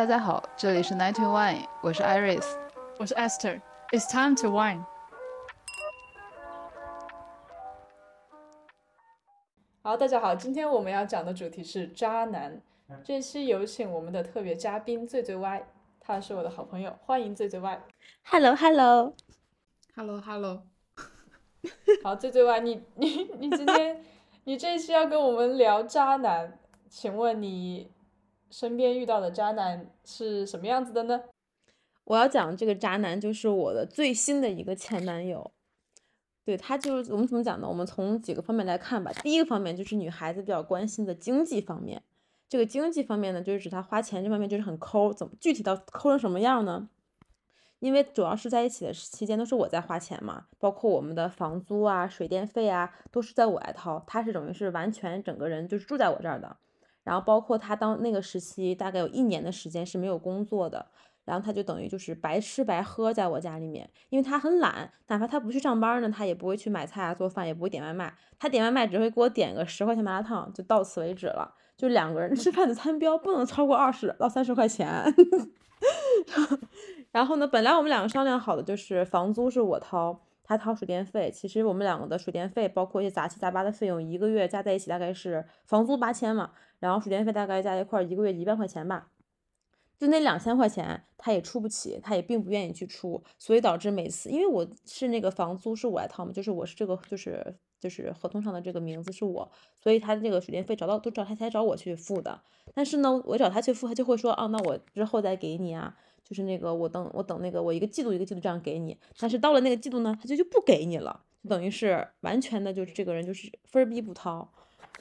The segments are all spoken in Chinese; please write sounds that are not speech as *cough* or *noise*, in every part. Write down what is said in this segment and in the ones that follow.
大家好，这里是 Ninety One，我是 Iris，我是 Esther。It's time to wine。好，大家好，今天我们要讲的主题是渣男。这期有请我们的特别嘉宾醉醉歪，他是我的好朋友，欢迎醉醉歪。Hello，Hello，Hello，Hello。*laughs* 好，醉醉歪，你你你今天你这一期要跟我们聊渣男，请问你？身边遇到的渣男是什么样子的呢？我要讲这个渣男就是我的最新的一个前男友，对他就是我们怎么讲呢？我们从几个方面来看吧。第一个方面就是女孩子比较关心的经济方面，这个经济方面呢，就是指他花钱这方面就是很抠，怎么具体到抠成什么样呢？因为主要是在一起的期间都是我在花钱嘛，包括我们的房租啊、水电费啊，都是在我来掏，他是等于是完全整个人就是住在我这儿的。然后包括他当那个时期大概有一年的时间是没有工作的，然后他就等于就是白吃白喝在我家里面，因为他很懒，哪怕他不去上班呢，他也不会去买菜啊做饭，也不会点外卖，他点外卖只会给我点个十块钱麻辣烫，就到此为止了。就两个人吃饭的餐标不能超过二十到三十块钱。*laughs* 然后呢，本来我们两个商量好的就是房租是我掏。他掏水电费，其实我们两个的水电费，包括一些杂七杂八的费用，一个月加在一起大概是房租八千嘛，然后水电费大概加一块，一个月一万块钱吧。就那两千块钱，他也出不起，他也并不愿意去出，所以导致每次，因为我是那个房租是我来掏嘛，就是我是这个就是就是合同上的这个名字是我，所以他这个水电费找到都找他才找我去付的。但是呢，我找他去付，他就会说，啊，那我之后再给你啊。就是那个，我等我等那个，我一个季度一个季度这样给你，但是到了那个季度呢，他就就不给你了，就等于是完全的，就是这个人就是分逼不掏。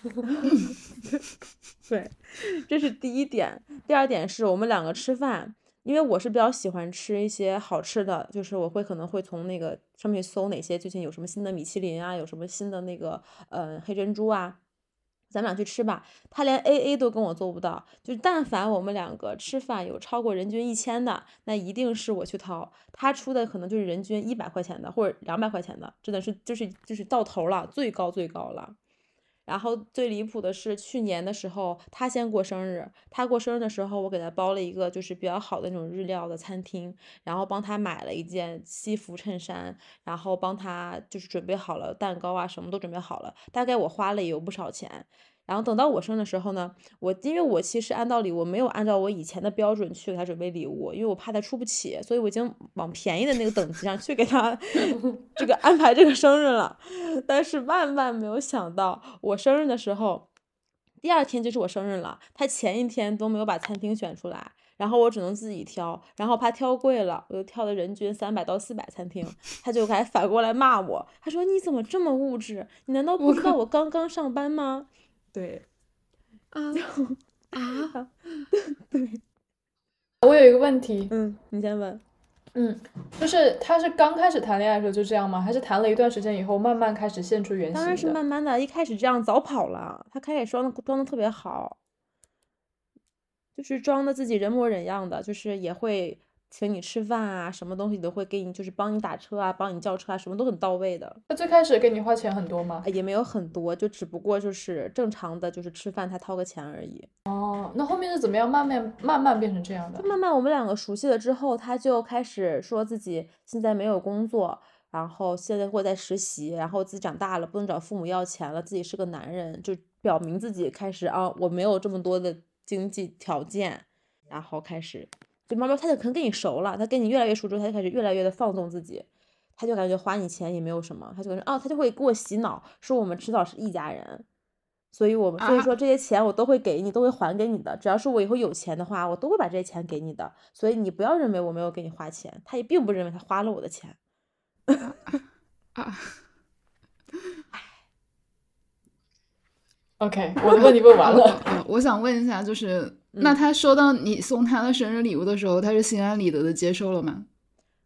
*laughs* 对，这是第一点。第二点是我们两个吃饭，因为我是比较喜欢吃一些好吃的，就是我会可能会从那个上面搜哪些最近有什么新的米其林啊，有什么新的那个呃黑珍珠啊。咱们俩去吃吧，他连 A A 都跟我做不到，就但凡我们两个吃饭有超过人均一千的，那一定是我去掏，他出的可能就是人均一百块钱的或者两百块钱的，真的是就是就是到头了，最高最高了。然后最离谱的是去年的时候，他先过生日，他过生日的时候，我给他包了一个就是比较好的那种日料的餐厅，然后帮他买了一件西服衬衫，然后帮他就是准备好了蛋糕啊，什么都准备好了，大概我花了也有不少钱。然后等到我生的时候呢，我因为我其实按道理我没有按照我以前的标准去给他准备礼物，因为我怕他出不起，所以我已经往便宜的那个等级上去给他 *laughs* 这个安排这个生日了。但是万万没有想到，我生日的时候，第二天就是我生日了，他前一天都没有把餐厅选出来，然后我只能自己挑，然后怕挑贵了，我就挑的人均三百到四百餐厅，他就还反过来骂我，他说你怎么这么物质？你难道不知道我刚刚上班吗？对，啊 *laughs* 啊，*laughs* 对，我有一个问题，嗯，你先问，嗯，就是他是刚开始谈恋爱的时候就这样吗？还是谈了一段时间以后慢慢开始现出原形？当然是慢慢的，一开始这样早跑了。他开始装的装的特别好，就是装的自己人模人样的，就是也会。请你吃饭啊，什么东西都会给你，就是帮你打车啊，帮你叫车啊，什么都很到位的。他最开始给你花钱很多吗？也没有很多，就只不过就是正常的，就是吃饭他掏个钱而已。哦，那后面是怎么样慢慢慢慢变成这样的？慢慢我们两个熟悉了之后，他就开始说自己现在没有工作，然后现在会在实习，然后自己长大了不能找父母要钱了，自己是个男人，就表明自己开始啊，我没有这么多的经济条件，然后开始。就慢慢，他就可能跟你熟了，他跟你越来越熟之后，他就开始越来越的放纵自己，他就感觉花你钱也没有什么，他就感觉啊，他就会给我洗脑，说我们迟早是一家人，所以我们所以说这些钱我都会给你，都会还给你的，只要是我以后有钱的话，我都会把这些钱给你的，所以你不要认为我没有给你花钱，他也并不认为他花了我的钱。*laughs*，OK，我的问题问完了，*laughs* 我想问一下，就是。那他收到你送他的生日礼物的时候，他是心安理得的接受了吗？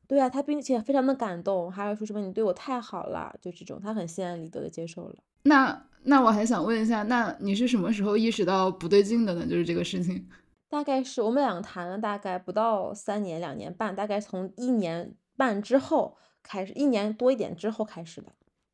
对啊，他并且非常的感动，还有说什么你对我太好了，就这种，他很心安理得的接受了。那那我还想问一下，那你是什么时候意识到不对劲的呢？就是这个事情，*laughs* 大概是我们两个谈了大概不到三年，两年半，大概从一年半之后开始，一年多一点之后开始的。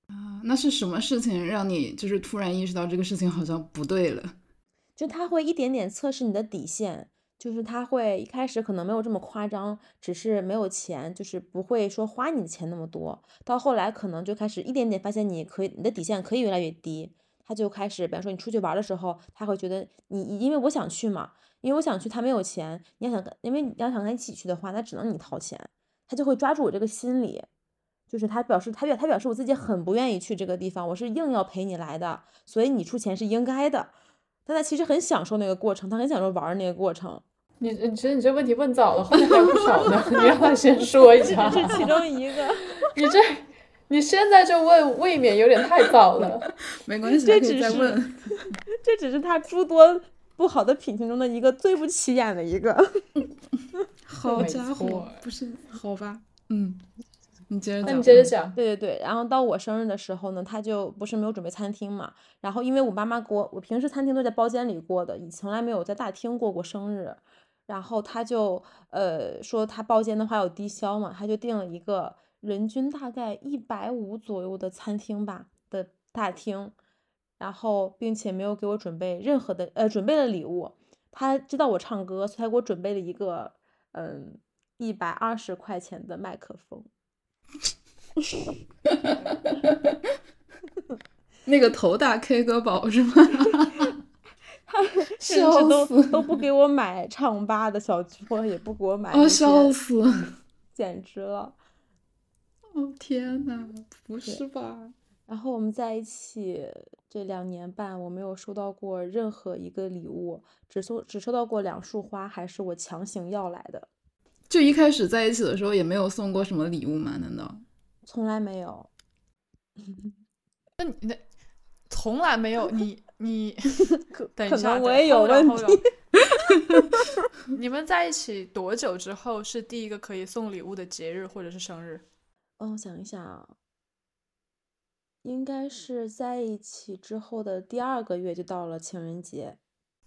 啊，那是什么事情让你就是突然意识到这个事情好像不对了？*laughs* 就他会一点点测试你的底线，就是他会一开始可能没有这么夸张，只是没有钱，就是不会说花你的钱那么多。到后来可能就开始一点点发现你可以，你的底线可以越来越低，他就开始，比方说你出去玩的时候，他会觉得你因为我想去嘛，因为我想去，他没有钱，你要想，因为你要想跟他一起去的话，那只能你掏钱，他就会抓住我这个心理，就是他表示他表他表示我自己很不愿意去这个地方，我是硬要陪你来的，所以你出钱是应该的。但他其实很享受那个过程，他很享受玩那个过程。你你其实你这问题问早了，后面还有不少呢，你让他先说一下。这是其中一个。*laughs* 你这你现在就问，未免有点太早了。*laughs* 没关系，*laughs* 这只是问。这只是他诸多不好的品行中的一个最不起眼的一个。好家伙，不是好吧？嗯，你接着那讲。你接着讲。对对对，然后到我生日的时候呢，他就不是没有准备餐厅嘛，然后因为我妈妈给我，我平时餐厅都在包间里过的，以从来没有在大厅过过生日，然后他就呃说他包间的话有低消嘛，他就订了一个人均大概一百五左右的餐厅吧的大厅，然后并且没有给我准备任何的呃准备了礼物，他知道我唱歌，所以他给我准备了一个嗯一百二十块钱的麦克风。*laughs* 那个头大 K 歌宝是吗？*laughs* 甚至笑都死都不给我买唱吧的小桌，也不给我买哦，笑，死！简直了。哦天呐，不是吧？然后我们在一起这两年半，我没有收到过任何一个礼物，只收只收到过两束花，还是我强行要来的，就一开始在一起的时候也没有送过什么礼物吗？难道？从来没有。那你那从来没有你你 *laughs* 可等一下，我也有问题。*laughs* 你们在一起多久之后是第一个可以送礼物的节日或者是生日？嗯，想一想啊，应该是在一起之后的第二个月就到了情人节，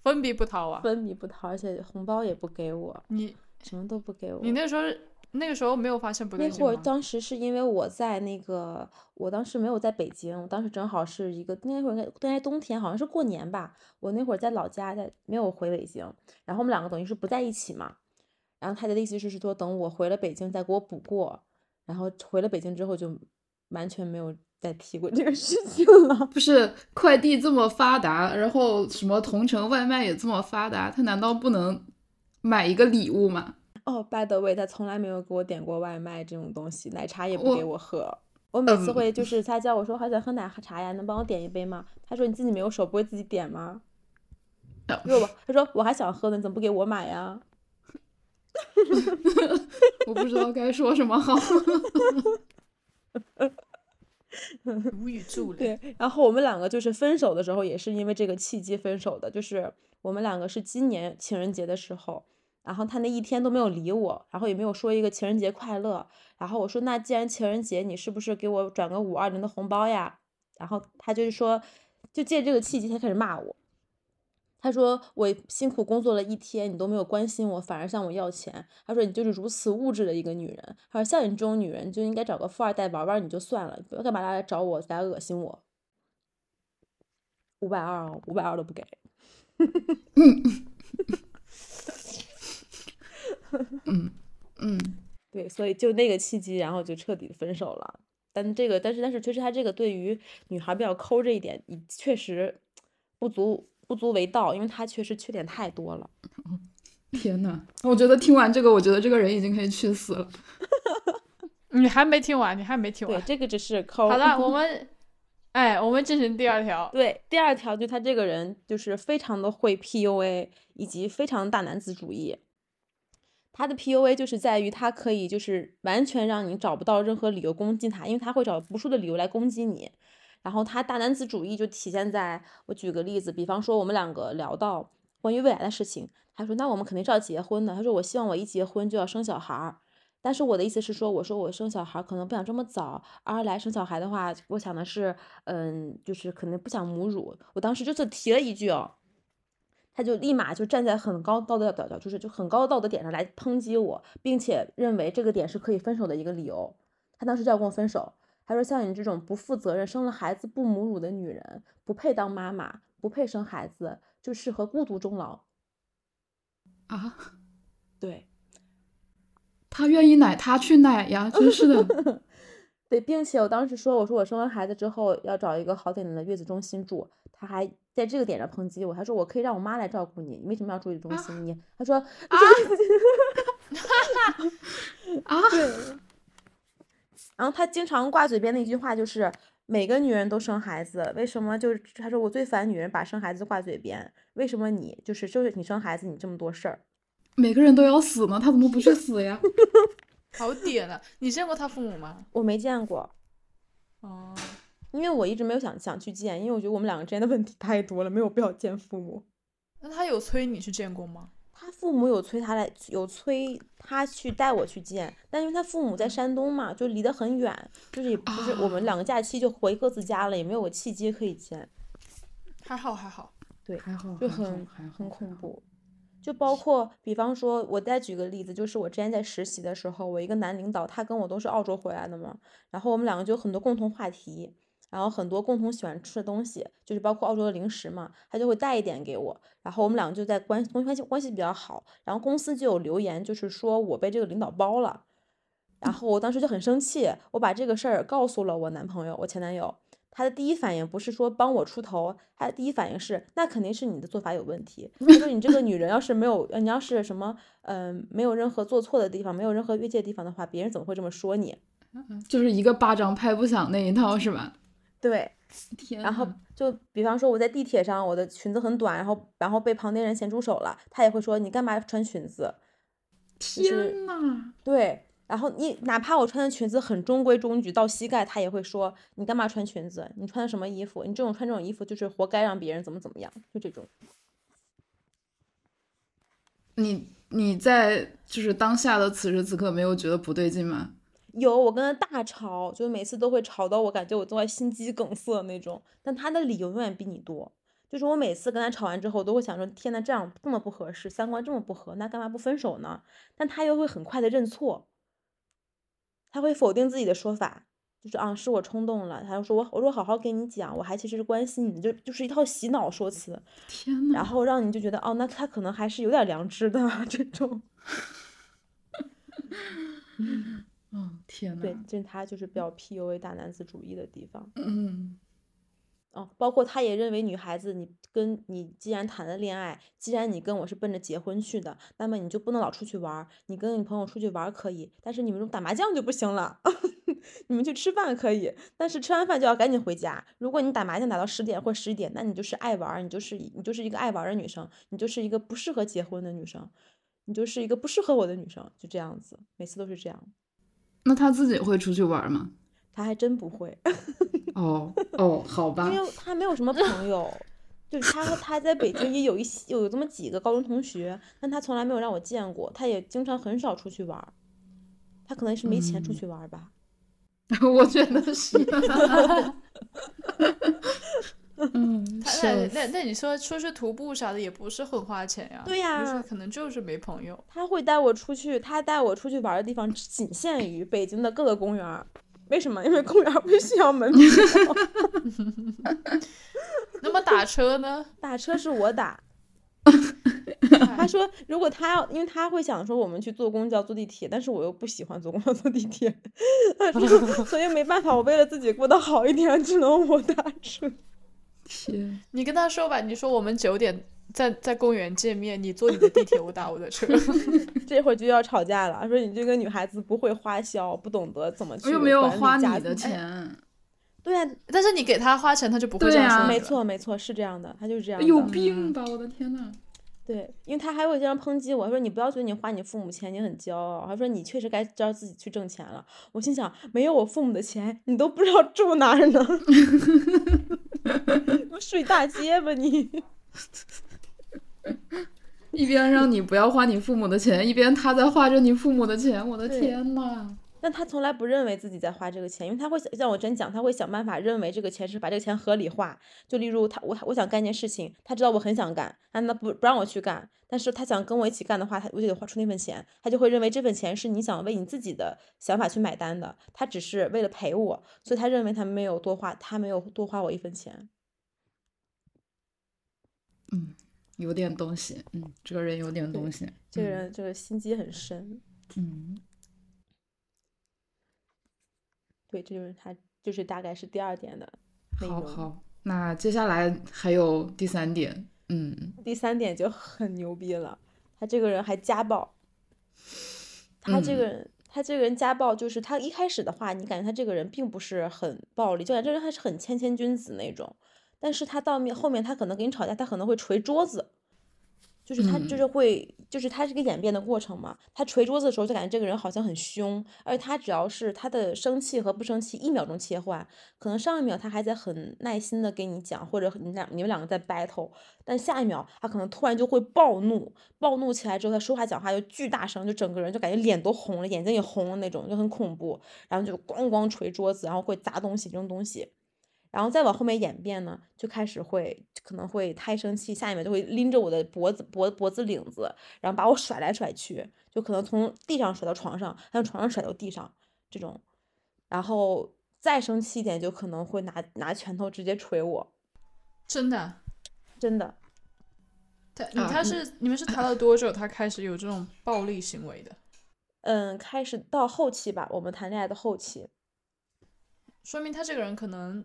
分笔不掏啊？分米不掏，而且红包也不给我，你什么都不给我。你那时候那个时候没有发现不那对劲吗？会儿当时是因为我在那个，我当时没有在北京，我当时正好是一个那会儿应该冬天，好像是过年吧。我那会儿在老家，在没有回北京，然后我们两个等于是不在一起嘛。然后他的意思是说，等我回了北京再给我补过。然后回了北京之后就完全没有再提过这个事情了。不是快递这么发达，然后什么同城外卖也这么发达，他难道不能买一个礼物嘛？哦，by the way，他从来没有给我点过外卖这种东西，奶茶也不给我我喝。我每次嗯会就是他叫我说好想喝奶茶呀，能帮我点一杯吗？他说你自己没有手，不会自己点吗？哦说我他说我还想喝呢，你怎么不给我买呀？*laughs* 我不知道该说什么好。*laughs* 无语助了。对，然后我们两个就是分手的时候也是因为这个契机分手的，就是我们两个是今年情人节的时候，然后他那一天都没有理我，然后也没有说一个情人节快乐，然后我说那既然情人节，你是不是给我转个五二零的红包呀？然后他就是说，就借这个契机，他开始骂我。他说我辛苦工作了一天，你都没有关心我，反而向我要钱。他说你就是如此物质的一个女人。他说像你这种女人就应该找个富二代玩玩你就算了，不要干嘛来找我来恶心我。五百二啊，五百二都不给。*laughs* *laughs* 嗯嗯，对，所以就那个契机，然后就彻底分手了。但这个，但是但是，确实他这个对于女孩比较抠这一点，你确实不足不足为道，因为他确实缺点太多了。*laughs* 天呐，我觉得听完这个，我觉得这个人已经可以去死了。*laughs* 你还没听完，你还没听完对，这个只是抠。好的，我们，哎，我们进行第二条。对，第二条就他这个人就是非常的会 PUA，以及非常大男子主义。他的 PUA 就是在于他可以就是完全让你找不到任何理由攻击他，因为他会找无数的理由来攻击你。然后他大男子主义就体现在我举个例子，比方说我们两个聊到关于未来的事情，他说那我们肯定是要结婚的。他说我希望我一结婚就要生小孩儿。但是我的意思是说，我说我生小孩可能不想这么早，二来生小孩的话，我想的是，嗯，就是可能不想母乳。我当时就是提了一句哦，他就立马就站在很高道德表，就是就很高的道德点上来抨击我，并且认为这个点是可以分手的一个理由。他当时就要跟我分手，他说像你这种不负责任、生了孩子不母乳的女人，不配当妈妈，不配生孩子，就适合孤独终老。啊，对他愿意奶他去奶呀，真是的。*laughs* 对，并且我当时说，我说我生完孩子之后要找一个好点的月子中心住，他还在这个点上抨击我，他说我可以让我妈来照顾你，你为什么要住月子中心？你他说啊，啊，对。然后他经常挂嘴边的一句话就是每个女人都生孩子，为什么就是他说我最烦女人把生孩子挂嘴边，为什么你就是就是你生孩子你这么多事儿？每个人都要死吗，他怎么不去死呀？好点啊！你见过他父母吗？我没见过，哦，因为我一直没有想想去见，因为我觉得我们两个之间的问题太多了，没有必要见父母。那他有催你去见过吗？他父母有催他来，有催他去带我去见，但因为他父母在山东嘛，就离得很远，就是也不是我们两个假期就回各自家了，也没有个契机可以见，还好还好，对，还好，就很好很恐怖。就包括，比方说，我再举个例子，就是我之前在实习的时候，我一个男领导，他跟我都是澳洲回来的嘛，然后我们两个就有很多共同话题，然后很多共同喜欢吃的东西，就是包括澳洲的零食嘛，他就会带一点给我，然后我们两个就在关关关系关系比较好，然后公司就有留言，就是说我被这个领导包了，然后我当时就很生气，我把这个事儿告诉了我男朋友，我前男友。他的第一反应不是说帮我出头，他的第一反应是那肯定是你的做法有问题。他说你这个女人要是没有，你要是什么，嗯、没有任何做错的地方，没有任何越界的地方的话，别人怎么会这么说你？就是一个巴掌拍不响那一套是吧？对，*laughs* 天然后就比方说我在地铁上，我的裙子很短，然后然后被旁边人咸猪手了，他也会说你干嘛穿裙子？天呐，对，然后你哪怕我穿的裙子很中规中矩到膝盖，他也会说你干嘛穿裙子？你穿的什么衣服？你这种穿这种衣服就是活该让别人怎么怎么样，就这种。你你在就是当下的此时此刻没有觉得不对劲吗？有，我跟他大吵，就每次都会吵到我感觉我都快心肌梗塞那种。但他的理由永远比你多，就是我每次跟他吵完之后，都会想说：天呐，这样这么不合适，三观这么不合，那干嘛不分手呢？但他又会很快的认错，他会否定自己的说法，就是啊，是我冲动了。他就说我我说好好跟你讲，我还其实是关心你的，就就是一套洗脑说辞，*laughs* 天呐，然后让你就觉得哦，那他可能还是有点良知的 *laughs* 这种。嗯，*laughs* 天呐，对，这是他就是比较 PUA 大男子主义的地方。嗯，哦，包括他也认为女孩子，你跟你既然谈了恋爱，既然你跟我是奔着结婚去的，那么你就不能老出去玩儿。你跟你朋友出去玩儿可以，但是你们打麻将就不行了。*laughs* 你们去吃饭可以，但是吃完饭就要赶紧回家。如果你打麻将打到十点或十一点，那你就是爱玩儿，你就是你就是一个爱玩儿的女生，你就是一个不适合结婚的女生，你就是一个不适合我的女生，就这样子，每次都是这样。那他自己会出去玩吗？他还真不会。*laughs* 哦哦，好吧因，为他没有什么朋友，*laughs* 就是他和他在北京也有一些有这么几个高中同学，但他从来没有让我见过，他也经常很少出去玩，他可能是没钱出去玩儿吧。*laughs* 我觉得是。*laughs* 嗯，他那那那你说出去徒步啥的也不是很花钱呀？对呀就是可能就是没朋友。他会带我出去，他带我出去玩的地方仅限于北京的各个公园儿。为什么？因为公园儿不需要门票 *laughs* *laughs* 那么打车呢？打车是我打。他说，如果他要，因为他会想说我们去坐公交、坐地铁，但是我又不喜欢坐公交、坐地铁，他说所以没办法，我为了自己过得好一点，只能我打车。天，你跟他说吧，你说我们九点在在公园见面，你坐你的地铁，我打我的车。*laughs* 这会儿就要吵架了，说你这个女孩子不会花销，不懂得怎么去我又没有管理花你的。钱，对呀、但是你给他花钱，他就不会这样说。没错没错，是这样的，他就是这样的。有病吧！我的天呐，对，因为他还会经常抨击我，说你不要觉得你花你父母钱你很骄傲，他说你确实该知道自己去挣钱了。我心想，没有我父母的钱，你都不知道住哪儿呢，*laughs* 我睡大街吧你。一边让你不要花你父母的钱，一边他在花着你父母的钱，我的天呐！但他从来不认为自己在花这个钱，因为他会像我真讲，他会想办法认为这个钱是把这个钱合理化。就例如他我我想干件事情，他知道我很想干，但他不不让我去干，但是他想跟我一起干的话，他我就得花出那份钱，他就会认为这份钱是你想为你自己的想法去买单的，他只是为了陪我，所以他认为他没有多花，他没有多花我一分钱。嗯有点东西，嗯，这个人有点东西，这个嗯人这个心机很深。嗯，对，这就是他，就是大概是第二点的内容。好好，那接下来还有第三点，嗯第三点就很牛逼了，他这个人还家暴。他这个人，他这个人家暴，就是他一开始的话，你感觉他这个人并不是很暴力，就感觉这个人还是很谦谦君子那种。但是他到面后面，他可能跟你吵架，他可能会捶桌子，就是他就是会，就是他是个演变的过程嘛。他捶桌子的时候，就感觉这个人好像很凶，而且他只要是他的生气和不生气一秒钟切换，可能上一秒他还在很耐心的跟你讲，或者你俩你们两个在 battle，但下一秒他可能突然就会暴怒，暴怒起来之后，他说话讲话就巨大声，就整个人就感觉脸都红了，眼睛也红了那种，就很恐怖。然后就咣咣捶桌子，然后会砸东西扔东西。然后再往后面演变呢，就开始会可能会太生气，下一秒就会拎着我的脖子脖脖子领子，然后把我甩来甩去，就可能从地上甩到床上，还从床上甩到地上这种。然后再生气一点，就可能会拿拿拳头直接捶我，真的啊。真的。他他是你们是谈了多久？他开始有这种暴力行为的？*coughs* 嗯，开始到后期吧，我们谈恋爱的后期，说明他这个人可能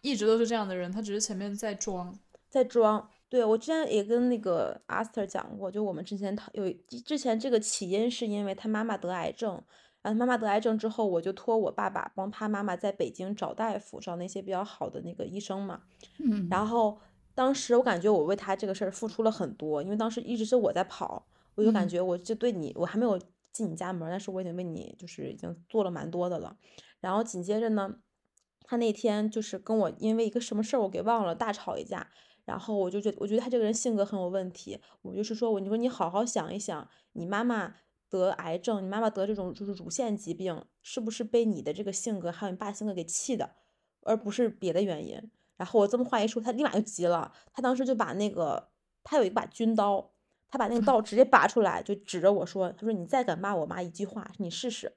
一直都是这样的人，他只是前面在装。在装。对，我之前也跟那个 Aster 讲过，就我们之前讨有之前这个起因是因为他妈妈得癌症，然后他妈妈得癌症之后，我就托我爸爸帮他妈妈在北京找大夫，找那些比较好的那个医生嘛。嗯，然后当时我感觉我为他这个事儿付出了很多，因为当时一直是我在跑，我就感嗯觉我就对你，我还没有进你家门，但是我已经为你就是已经做了蛮多的了。然后紧接着呢，他那天就是跟我因为一个什么事儿我给忘了大吵一架，然后我就觉得我觉得他这个人性格很有问题，我就是说我你说你好好想一想，你妈妈得癌症，你妈妈得这种就是乳腺疾病，是不是被你的这个性格还有你爸性格给气的，而不是别的原因。然后我这么话一说，他立马就急了，他当时就把那个他有一把军刀，他把那个 *laughs* 刀直接拔出来，就指着我说：“他说你再敢骂我妈一句话，你试试。”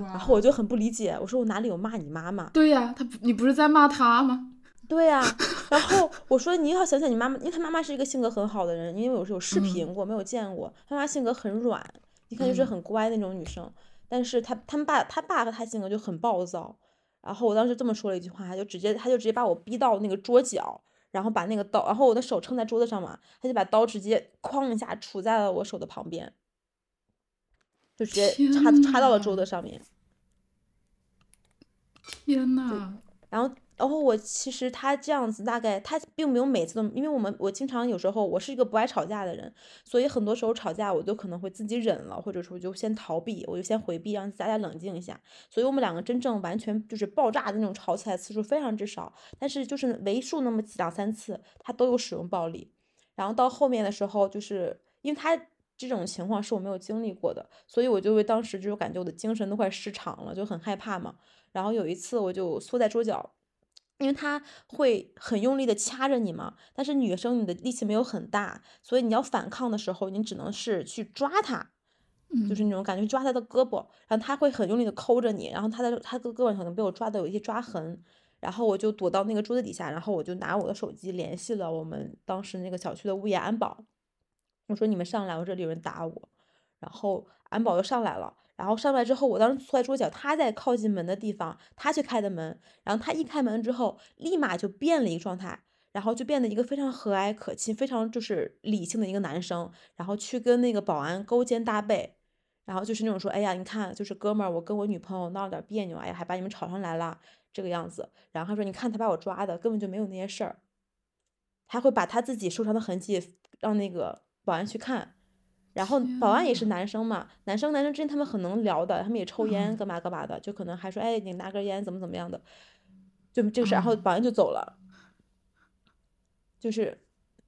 哇然后我就很不理解，我说我哪里有骂你妈妈？对呀，他不你不是在骂他吗？对呀、然后我说你要想想你妈妈，因为他妈妈是一个性格很好的人，因为我是有视频过，没有见过，他妈妈性格很软，一看就是嗯很乖那种女生，但是他他们爸他爸和他性格就很暴躁，然后我当时这么说了一句话，他就直接他就直接把我逼到那个桌角，然后把那个刀，然后我的手撑在桌子上嘛，他就把刀直接哐一下杵在了我手的旁边，就直接插插到了桌呐子上面。天呐，然后，然后我其实他这样子，大概他并没有每次都，因为我们我经常有时候我是一个不爱吵架的人，所以很多时候吵架我都可能会自己忍了，或者说就先逃避，我就先回避，让大家冷静一下。所以我们两个真正完全就是爆炸的那种吵起来次数非常之少，但是就是为数那么几两三次，他都有使用暴力。然后到后面的时候，就是因为他这种情况是我没有经历过的，所以我就会当时就感觉我的精神都快失常了，就很害怕嘛。然后有一次我就缩在桌角，因为他会很用力的掐着你嘛，但是女生你的力气没有很大，所以你要反抗的时候，你只能是去抓他，就是那种感觉抓他的胳膊，然后他会很用力的抠着你，然后他的他的胳膊可能被我抓的有一些抓痕，然后我就躲到那个桌子底下，然后我就拿我的手机联系了我们当时那个小区的物业安保，我说你们上来，我这里有人打我，然后安保又上来了。然后上来之后，我当时坐在桌角，他在靠近门的地方，他去开的门。然后他一开门之后，立马就变了一个状态，然后就变得一个非常和蔼可亲、非常就是理性的一个男生，然后去跟那个保安勾肩搭背，然后就是那种说，哎呀，你看，就是哥们儿，我跟我女朋友闹了点别扭，哎呀，还把你们吵上来了，这个样子。然后他说，你看他把我抓的，根本就没有那些事儿，他会把他自己受伤的痕迹让那个保安去看。然后保安也是男生嘛，男生男生之间他们很能聊的，他们也抽烟干嘛干嘛的，就可能还说，哎，你拿根烟怎么怎么样的，就这个事，然后保安就走了，就是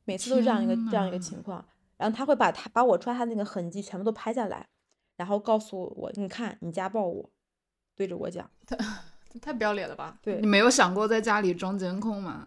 每次都是这样一个这样一个情况，然后他会把他把我抓他那个痕迹全部都拍下来，然后告诉我，你看你家暴我，对着我讲，*laughs* 太不要脸了吧？对。你，没有想过在家里装监控吗？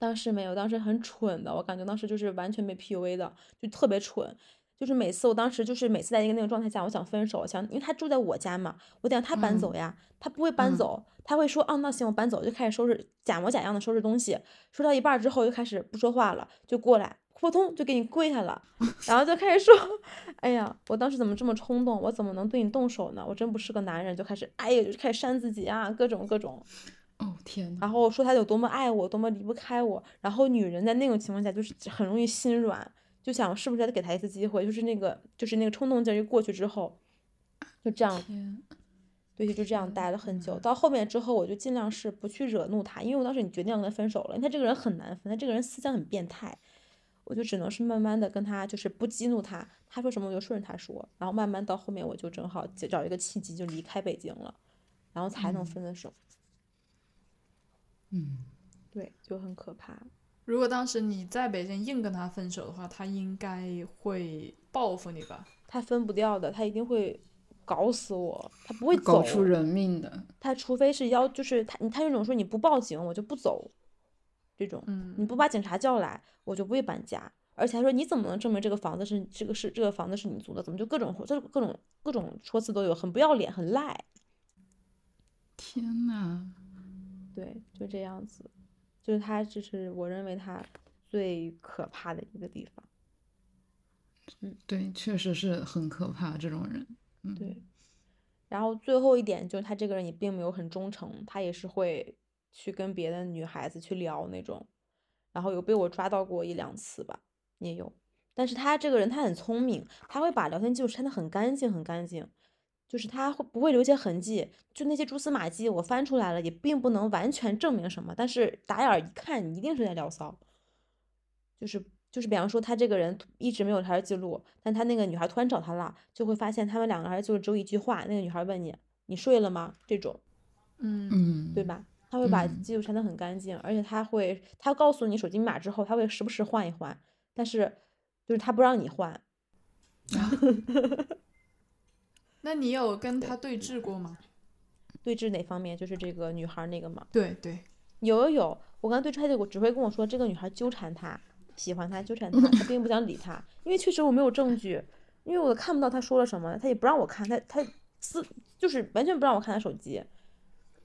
当时没有，当时很蠢的，我感觉当时就是完全被 PUA 的，就特别蠢。就是每次我当时就是每次在一个那个状态下，我想分手，想因为他住在我家嘛，我得让他搬走嗯呀，他不会搬嗯走，他会说，啊，那行，我搬走，就开始收拾，假模假样的收拾东西，收到一半之后就开始不说话了，就过来，扑通就给你跪下了，*laughs* 然后就开始说，*laughs* 哎呀，我当时怎么这么冲动，我怎么能对你动手呢？我真不是个男人，就开始，哎呀，就开始扇自己啊，各种各种。哦天呐，然后说他有多么爱我，多么离不开我。然后女人在那种情况下就是很容易心软，就想是不是再给他一次机会，就是那个就是那个冲动劲儿一过去之后，就这样，对，就这样待了很久。到后面之后，我就尽量是不去惹怒他，因为我当时你决定要跟他分手了。因为他这个人很难分，他这个人思想很变态，我就只能是慢慢的跟他就是不激怒他，他说什么我就顺着他说，然后慢慢到后面我就正好找找一个契机就离开北京了，然后才能嗯分的手。嗯，对，就很可怕。如果当时你在北京硬跟他分手的话，他应该会报复你吧？他分不掉的，他一定会搞死我，他不会走。搞出人命的，他除非是要，就是他他那种说你不报警我就不走，这种，嗯你不把警察叫来我就不会搬家。而且他说你怎么能证明这个房子是这个是这个房子是你租的？怎么就各种这各种各种说辞都有，很不要脸，很赖。天呐，对，就这样子，就是他，这是我认为他最可怕的一个地方。嗯对，确实是很可怕这种人，嗯，对，然后最后一点就是他这个人也并没有很忠诚，他也是会去跟别的女孩子去聊那种，然后有被我抓到过一两次吧，也有。但是他这个人他很聪明，他会把聊天记录删得很干净很干净，就是他会不会留下痕迹，就那些蛛丝马迹我翻出来了，也并不能完全证明什么，但是打眼儿一看，你一定是在聊骚。就是就是，比方说他这个人一直没有聊天记录，但他那个女孩突然找他了，就会发现他们两个人就只有一句话，那个女孩问你你睡了吗？这种，嗯嗯，对？吧？他会把嗯记录删得很干净，而且他会他告诉你手机密码之后，他会时不时换一换，但是就是他不让你换。*laughs* 那你有跟他对峙过吗？对峙哪方面？就是这个女孩那个吗。对对，有有有，我刚对峙他就只会跟我说这个女孩纠缠他，喜欢他，纠缠他，他并不想理他，因为确实我没有证据，因为我看不到他说了什么，他也不让我看，他他私就是完全不让我看他手机，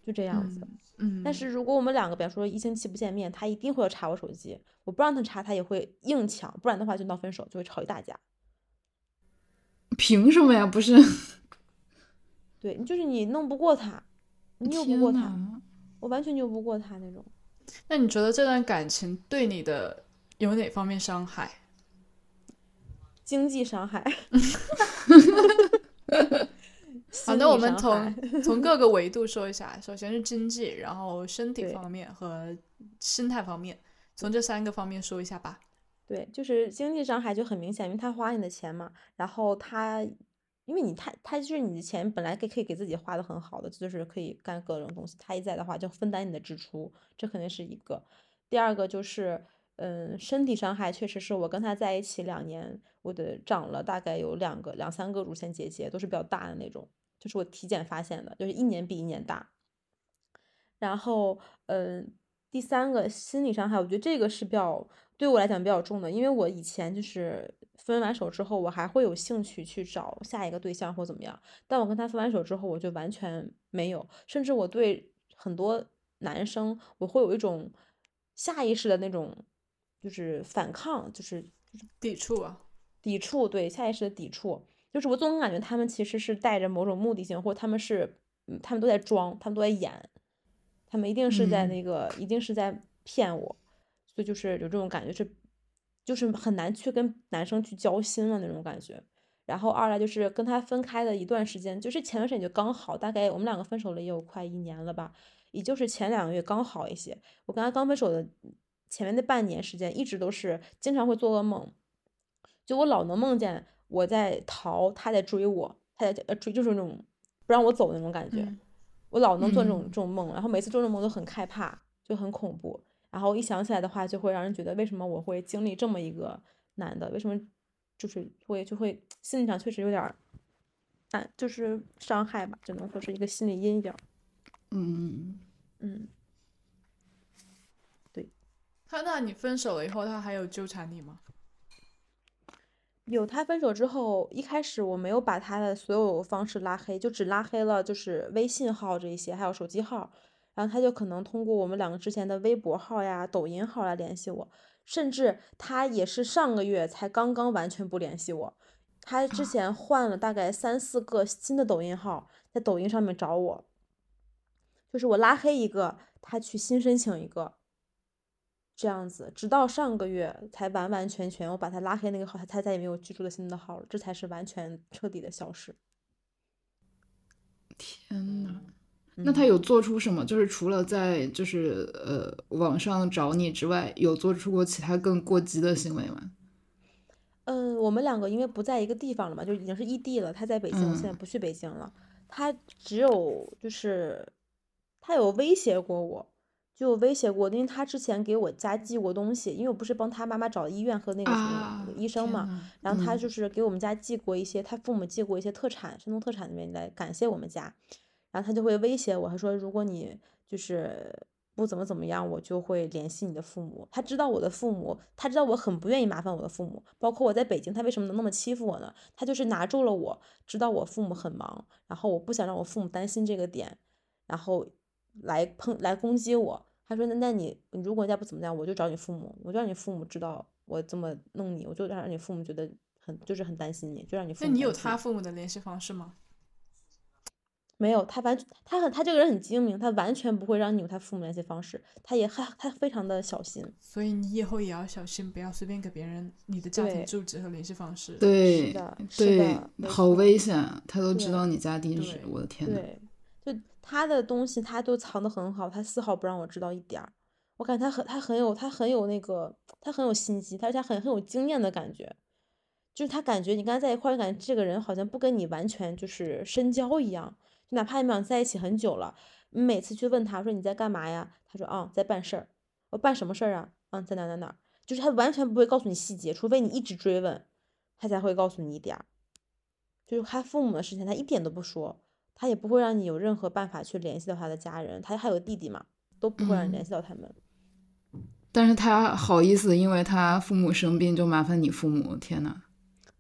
就这样子。嗯，但是如果我们两个，比方说一星期不见面，他一定会要查我手机，我不让他查，他也会硬抢，不然的话就闹分手，就会吵一大架。凭什么呀？不是，对，就是你弄不过他，你拗不过他，我完全拗不过他那种。那你觉得这段感情对你的有哪方面伤害？经济伤害。*laughs* 好，心那我们从从各 *laughs* 个维度说一下。首先是经济，然后身体方面和心态方面，从这三个方面说一下吧。对，就是经济伤害就很明显，因为他花你的钱嘛，然后他，因为你他他就是你的钱本来可以可以给自己花的很好的，就是可以干各种东西，他一在的话就分担你的支出，这肯定是一个。第二个就是，嗯，身体伤害确实是我跟他在一起两年，我的长了大概有两个两三个乳腺结节，都是比较大的那种，就是我体检发现的，就是一年比一年大。然后，嗯，第三个心理伤害，我觉得这个是比较对我来讲比较重的，因为我以前就是分完手之后，我还会有兴趣去找下一个对象或怎么样，但我跟他分完手之后，我就完全没有，甚至我对很多男生，我会有一种下意识的那种，就是反抗，就是抵触啊，抵触，对，下意识的抵触，就是我总感觉他们其实是带着某种目的性，或者他们是，嗯，他们都在装，他们都在演，他们一定是在嗯。那个，一定是在骗我，所以就是有这种感觉是，就是很难去跟男生去交心了那种感觉。然后二来就是跟他分开的一段时间，就是前段时间就刚好，大概我们两个分手了也有快一年了吧，也就是前两个月刚好一些。我跟他刚分手的前面那半年时间，一直都是经常会做噩梦，就我老能梦见我在逃，他在追我，他在呃追，就是那种不让我走的那种感觉。嗯我老能做这种嗯这种梦，然后每次做这种梦都很害怕，就很恐怖。然后一想起来的话，就会让人觉得为什么我会经历这么一个男的？为什么就是会就会心理上确实有点儿，啊，就是伤害吧，只能说是一个心理阴影。嗯，嗯，对他那你分手了以后，他还有纠缠你吗？有他分手之后，一开始我没有把他的所有方式拉黑，就只拉黑了就是微信号这一些，还有手机号。然后他就可能通过我们两个之前的微博号呀、抖音号来联系我，甚至他也是上个月才刚刚完全不联系我。他之前换了大概三四个新的抖音号，在抖音上面找我，就是我拉黑一个，他去新申请一个。这样子，直到上个月才完完全全，我把他拉黑那个号，他他再也没有居住的新的号了，这才是完全彻底的消失。天呐，那他有做出什么？就是除了在就是呃网上找你之外，有做出过其他更过激的行为吗？嗯，我们两个因为不在一个地方了嘛，就已经是异地了。他在北京，我现在不去北京了。他只有就是他有威胁过我。就威胁过，因为他之前给我家寄过东西，因为我不是帮他妈妈找医院和那个什么医生嘛，然后他就是给我们家寄过一些，他父母寄过一些特产，山东特产那边来感谢我们家，然后他就会威胁我，他说如果你就是不怎么怎么样，我就会联系你的父母。他知道我的父母，他知道我很不愿意麻烦我的父母，包括我在北京，他为什么能那么欺负我呢？他就是拿住了我，知道我父母很忙，然后我不想让我父母担心这个点，然后。来碰来攻击我，他说那那你你如果再不怎么样，我就找你父母，我就让你父母知道我这么弄你，我就让你父母觉得很就是很担心你，就让你。那你有他父母的联系方式吗？没有，他完他很他这个人很精明，他完全不会让你有他父母联系方式，他也还他非常的小心。所以你以后也要小心，不要随便给别人你的家庭住址和联系方式。对，是的，对，好危险，他都知道你家地址，我的天呐。对。就他的东西，他都藏得很好，他丝毫不让我知道一点儿。我感觉他很，他很有，他很有那个，他很有心机，而且很很有经验的感觉。就是他感觉你跟他在一块儿，感觉这个人好像不跟你完全就是深交一样。就哪怕你们俩在一起很久了，你每次去问他说你在干嘛呀？他说啊，在办事儿。我办什么事儿啊？嗯，在哪哪哪。就是他完全不会告诉你细节，除非你一直追问，他才会告诉你一点儿。就是他父母的事情，他一点都不说。他也不会让你有任何办法去联系到他的家人，他还有弟弟嘛，都不会让你联系到他们。但是他好意思，因为他父母生病就麻烦你父母，天呐。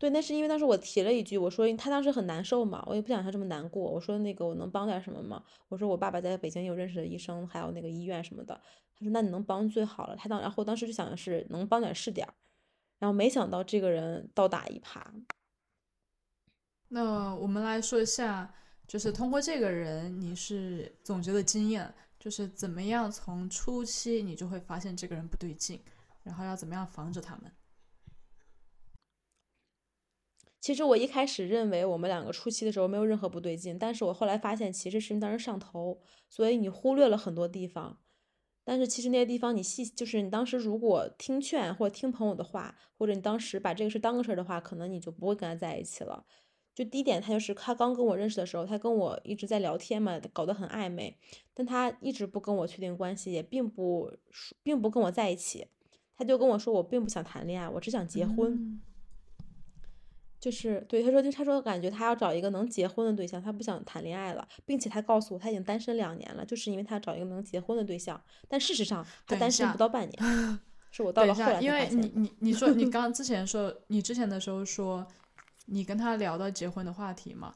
对，那是因为当时我提了一句，我说他当时很难受嘛，我也不想他这么难过，我说那个我能帮点什么吗？我说我爸爸在北京有认识的医生，还有那个医院什么的。他说那你能帮最好了。他当然后当时就想的是能帮点是点，然后没想到这个人倒打一耙。那我们来说一下。就是通过这个人，你是总结的经验，就是怎么样从初期你就会发现这个人不对劲，然后要怎么样防着他们。其实我一开始认为我们两个初期的时候没有任何不对劲，但是我后来发现其实是你当时上头，所以你忽略了很多地方。但是其实那些地方你细，就是你当时如果听劝或者听朋友的话，或者你当时把这个事当个事儿的话，可能你就不会跟他在一起了。就第一点，他就是他刚跟我认识的时候，他跟我一直在聊天嘛，搞得很暧昧，但他一直不跟我确定关系，也并不并不跟我在一起，他就跟我说我并不想谈恋爱，我只想结婚。就是对他说，就他说感觉他要找一个能结婚的对象，他不想谈恋爱了，并且他告诉我他已经单身两年了，就是因为他找一个能结婚的对象。但事实上他单身不到半年，*laughs* 是我到了后来因为你你你说你 *laughs* 刚之前说你之前的时候说。你跟他聊到结婚的话题嘛？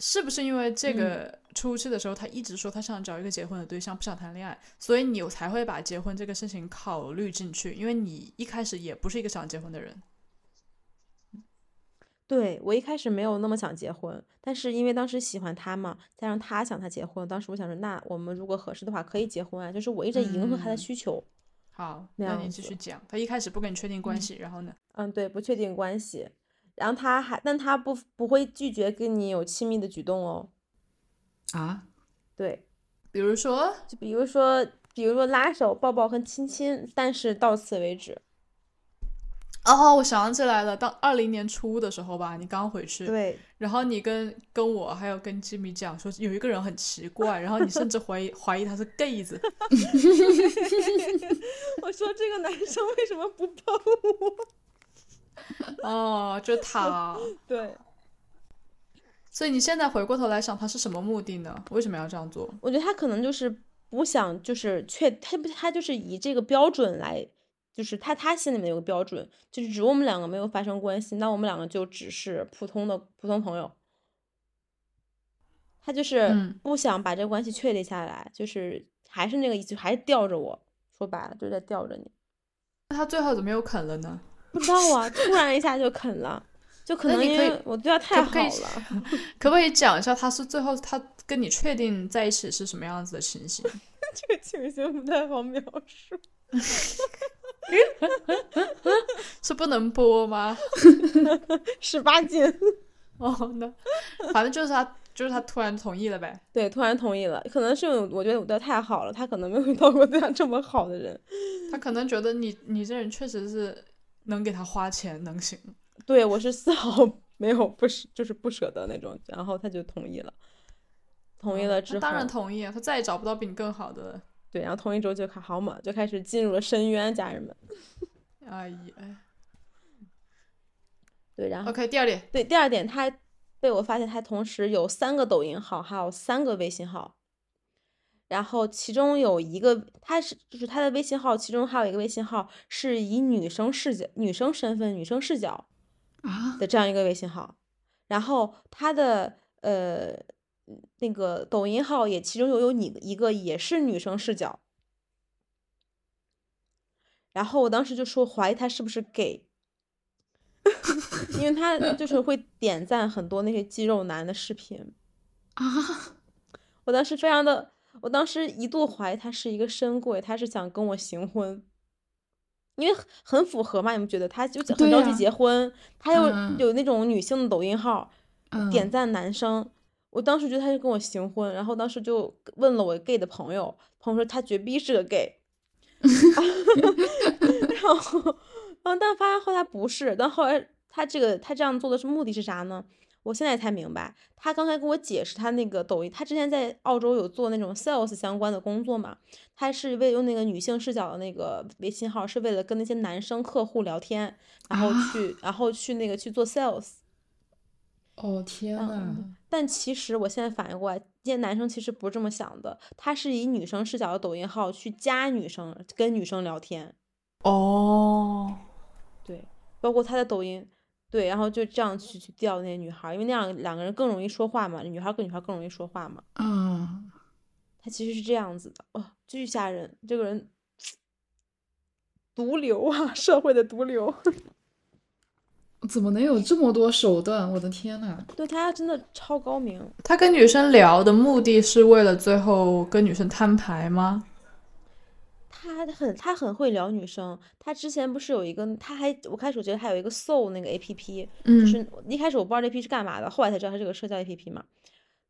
是不是因为这个初期的时候，他一直说他想找一个结婚的对象，不想谈恋爱，所以你才会把结婚这个事情考虑进去？因为你一开始也不是一个想结婚的人。对我一开始没有那么想结婚，但是因为当时喜欢他嘛，加上他想他结婚，当时我想说，那我们如果合适的话可以结婚啊，就是我一直迎合他的需求。好，那你继续讲。他一开始不跟你确定关系，然后呢？嗯，对，不确定关系。然后他还，但他不不会拒绝跟你有亲密的举动哦。啊？对，比如说，就比如说，比如说拉手、抱抱和亲亲，但是到此为止。哦，我想起来了，当二零年初的时候吧，你刚回去，对，然后你跟跟我还有跟吉米讲说有一个人很奇怪，然后你甚至怀疑 *laughs* 怀疑他是 gay 子。*laughs* 我说这个男生为什么不抱我？*laughs* 哦，就他，对。所以你现在回过头来想，他是什么目的呢？为什么要这样做？我觉得他可能就是不想，就是确他不，他就是以这个标准来就是他他心里面有个标准，就是只我们两个没有发生关系，那我们两个就只是普通的普通朋友。他就是嗯不想把这个关系确立下来，就是还是那个意思，还是吊着我。说白了，就是在吊着你。那他最后怎么又啃了呢？不知道啊，突然一下就啃了，就可能因为我对他太好了。*laughs* 可不可以讲一下他是最后他跟你确定在一起是什么样子的情形？*laughs* 这个情形不太好描述。*laughs* *laughs* 是不能播吗？*laughs* 十八禁。哦，那反正就是他，就是他突然同意了呗。对，突然同意了，可能是我觉得我对他太好了，他可能没有遇到过对他这么好的人。他可能觉得你你这人确实是能给他花钱，能行。对我是丝毫没有不舍，*laughs* 就是不舍得那种，然后他就同意了。同意了之后，他当然同意啊，他再也找不到比你更好的了。对，然后同一周就开好嘛，就开始进入了深渊，家人们。*laughs* 哎呀对，然后，OK，第二点，对第二点，他被我发现他同时有三个抖音号，还有三个微信号，然后其中有一个他是就是他的微信号，其中还有一个微信号是以女生视角、女生身份、女生视角啊，的这样一个微信号，然后他的呃那个抖音号也其中有有你一个也是女生视角，然后我当时就说怀疑他是不是 gay，因为他就是会点赞很多那些肌肉男的视频，啊，我当时非常的，我当时一度怀疑他是一个深柜，他是想跟我行婚。因为很很符合嘛，你们觉得他就很着急结婚，他又嗯。有那种女性的抖音号，嗯，点赞男生，我当时觉得他就跟我行婚，然后当时就问了我 gay 的朋友，朋友说他绝逼是个 gay，*laughs* 然后，然后但发现后来不是，但后来他这个他这样做的是目的是啥呢？我现在才明白，他刚才跟我解释他那个抖音，他之前在澳洲有做那种 sales 相关的工作嘛，他是为用那个女性视角的那个微信号，是为了跟那些男生客户聊天，然后啊去，然后去那个去做 sales。哦天呐，嗯，但其实我现在反应过来，这些男生其实不是这么想的，他是以女生视角的抖音号去加女生，跟女生聊天，哦，对，包括他的抖音，对，然后就这样去去钓那些女孩，因为那样两个人更容易说话嘛，女孩跟女孩更容易说话嘛，嗯，他其实是这样子的，哦，巨吓人，这个人 *tsk* 毒瘤啊，社会的毒瘤，怎么能有这么多手段？我的天呐！对他真的超高明，他跟女生聊的目的是为了最后跟女生摊牌吗？他很他很会聊女生，他之前不是有一个，他还我开始觉得他有一个 Soul 那个 A P P，就嗯是一开始我不知道这 A P P 是干嘛的，后来才知道他是个社交 A P P 嘛。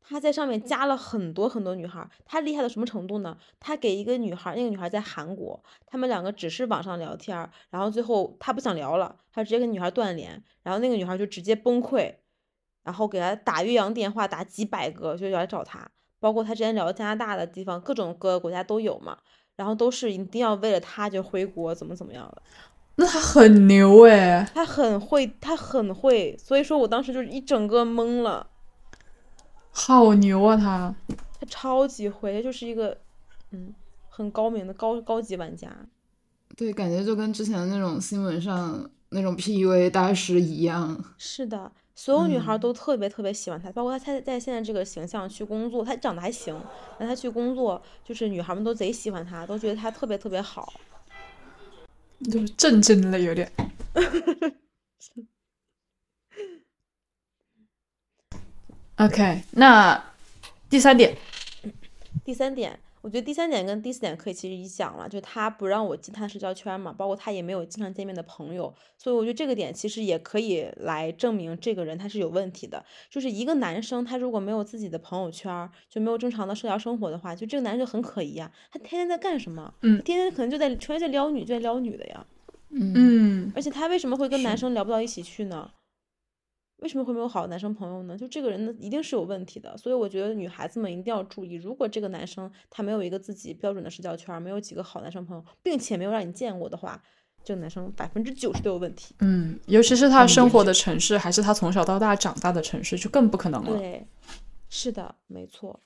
他在上面加了很多很多女孩儿，他厉害到什么程度呢？他给一个女孩，那个女孩在韩国，他们两个只是网上聊天儿，然后最后他不想聊了，他直接跟女孩断联，然后那个女孩就直接崩溃，然后给他打越洋电话，打几百个就要来找他，包括他之前聊加拿大的地方，各种各个国家都有嘛，然后都是一定要为了他就回国，怎么怎么样的。那他很牛哎，他很会，他很会，所以说我当时就是一整个懵了。好牛啊他！他超级会，就是一个嗯很高明的高高级玩家。对，感觉就跟之前那种新闻上那种 PUA 大师一样。是的，所有女孩都特别特别喜欢他，包括他他在现在这个形象去工作，他长得还行，但他去工作就是女孩们都贼喜欢他，都觉得他特别特别好。就是震惊了有点。*laughs* OK，那第三点，第三点，我觉得第三点跟第四点可以其实一起讲了，就他不让我进他的社交圈嘛，包括他也没有经常见面的朋友，所以我觉得这个点其实也可以来证明这个人他是有问题的。就是一个男生他如果没有自己的朋友圈，就没有正常的社交生活的话，就这个男生就很可疑啊，他天天在干什么？嗯天天可能就在全在撩女，就在撩女的呀。嗯嗯，而且他为什么会跟男生聊不到一起去呢？为什么会没有好的男生朋友呢？就这个人呢，一定是有问题的。所以我觉得女孩子们一定要注意，如果这个男生他没有一个自己标准的社交圈儿，没有几个好男生朋友，并且没有让你见过的话，这个男生百分之九十都有问题。嗯，尤其是他生活的城市，还是他从小到大长大的城市，就更不可能了。对，是的，没错。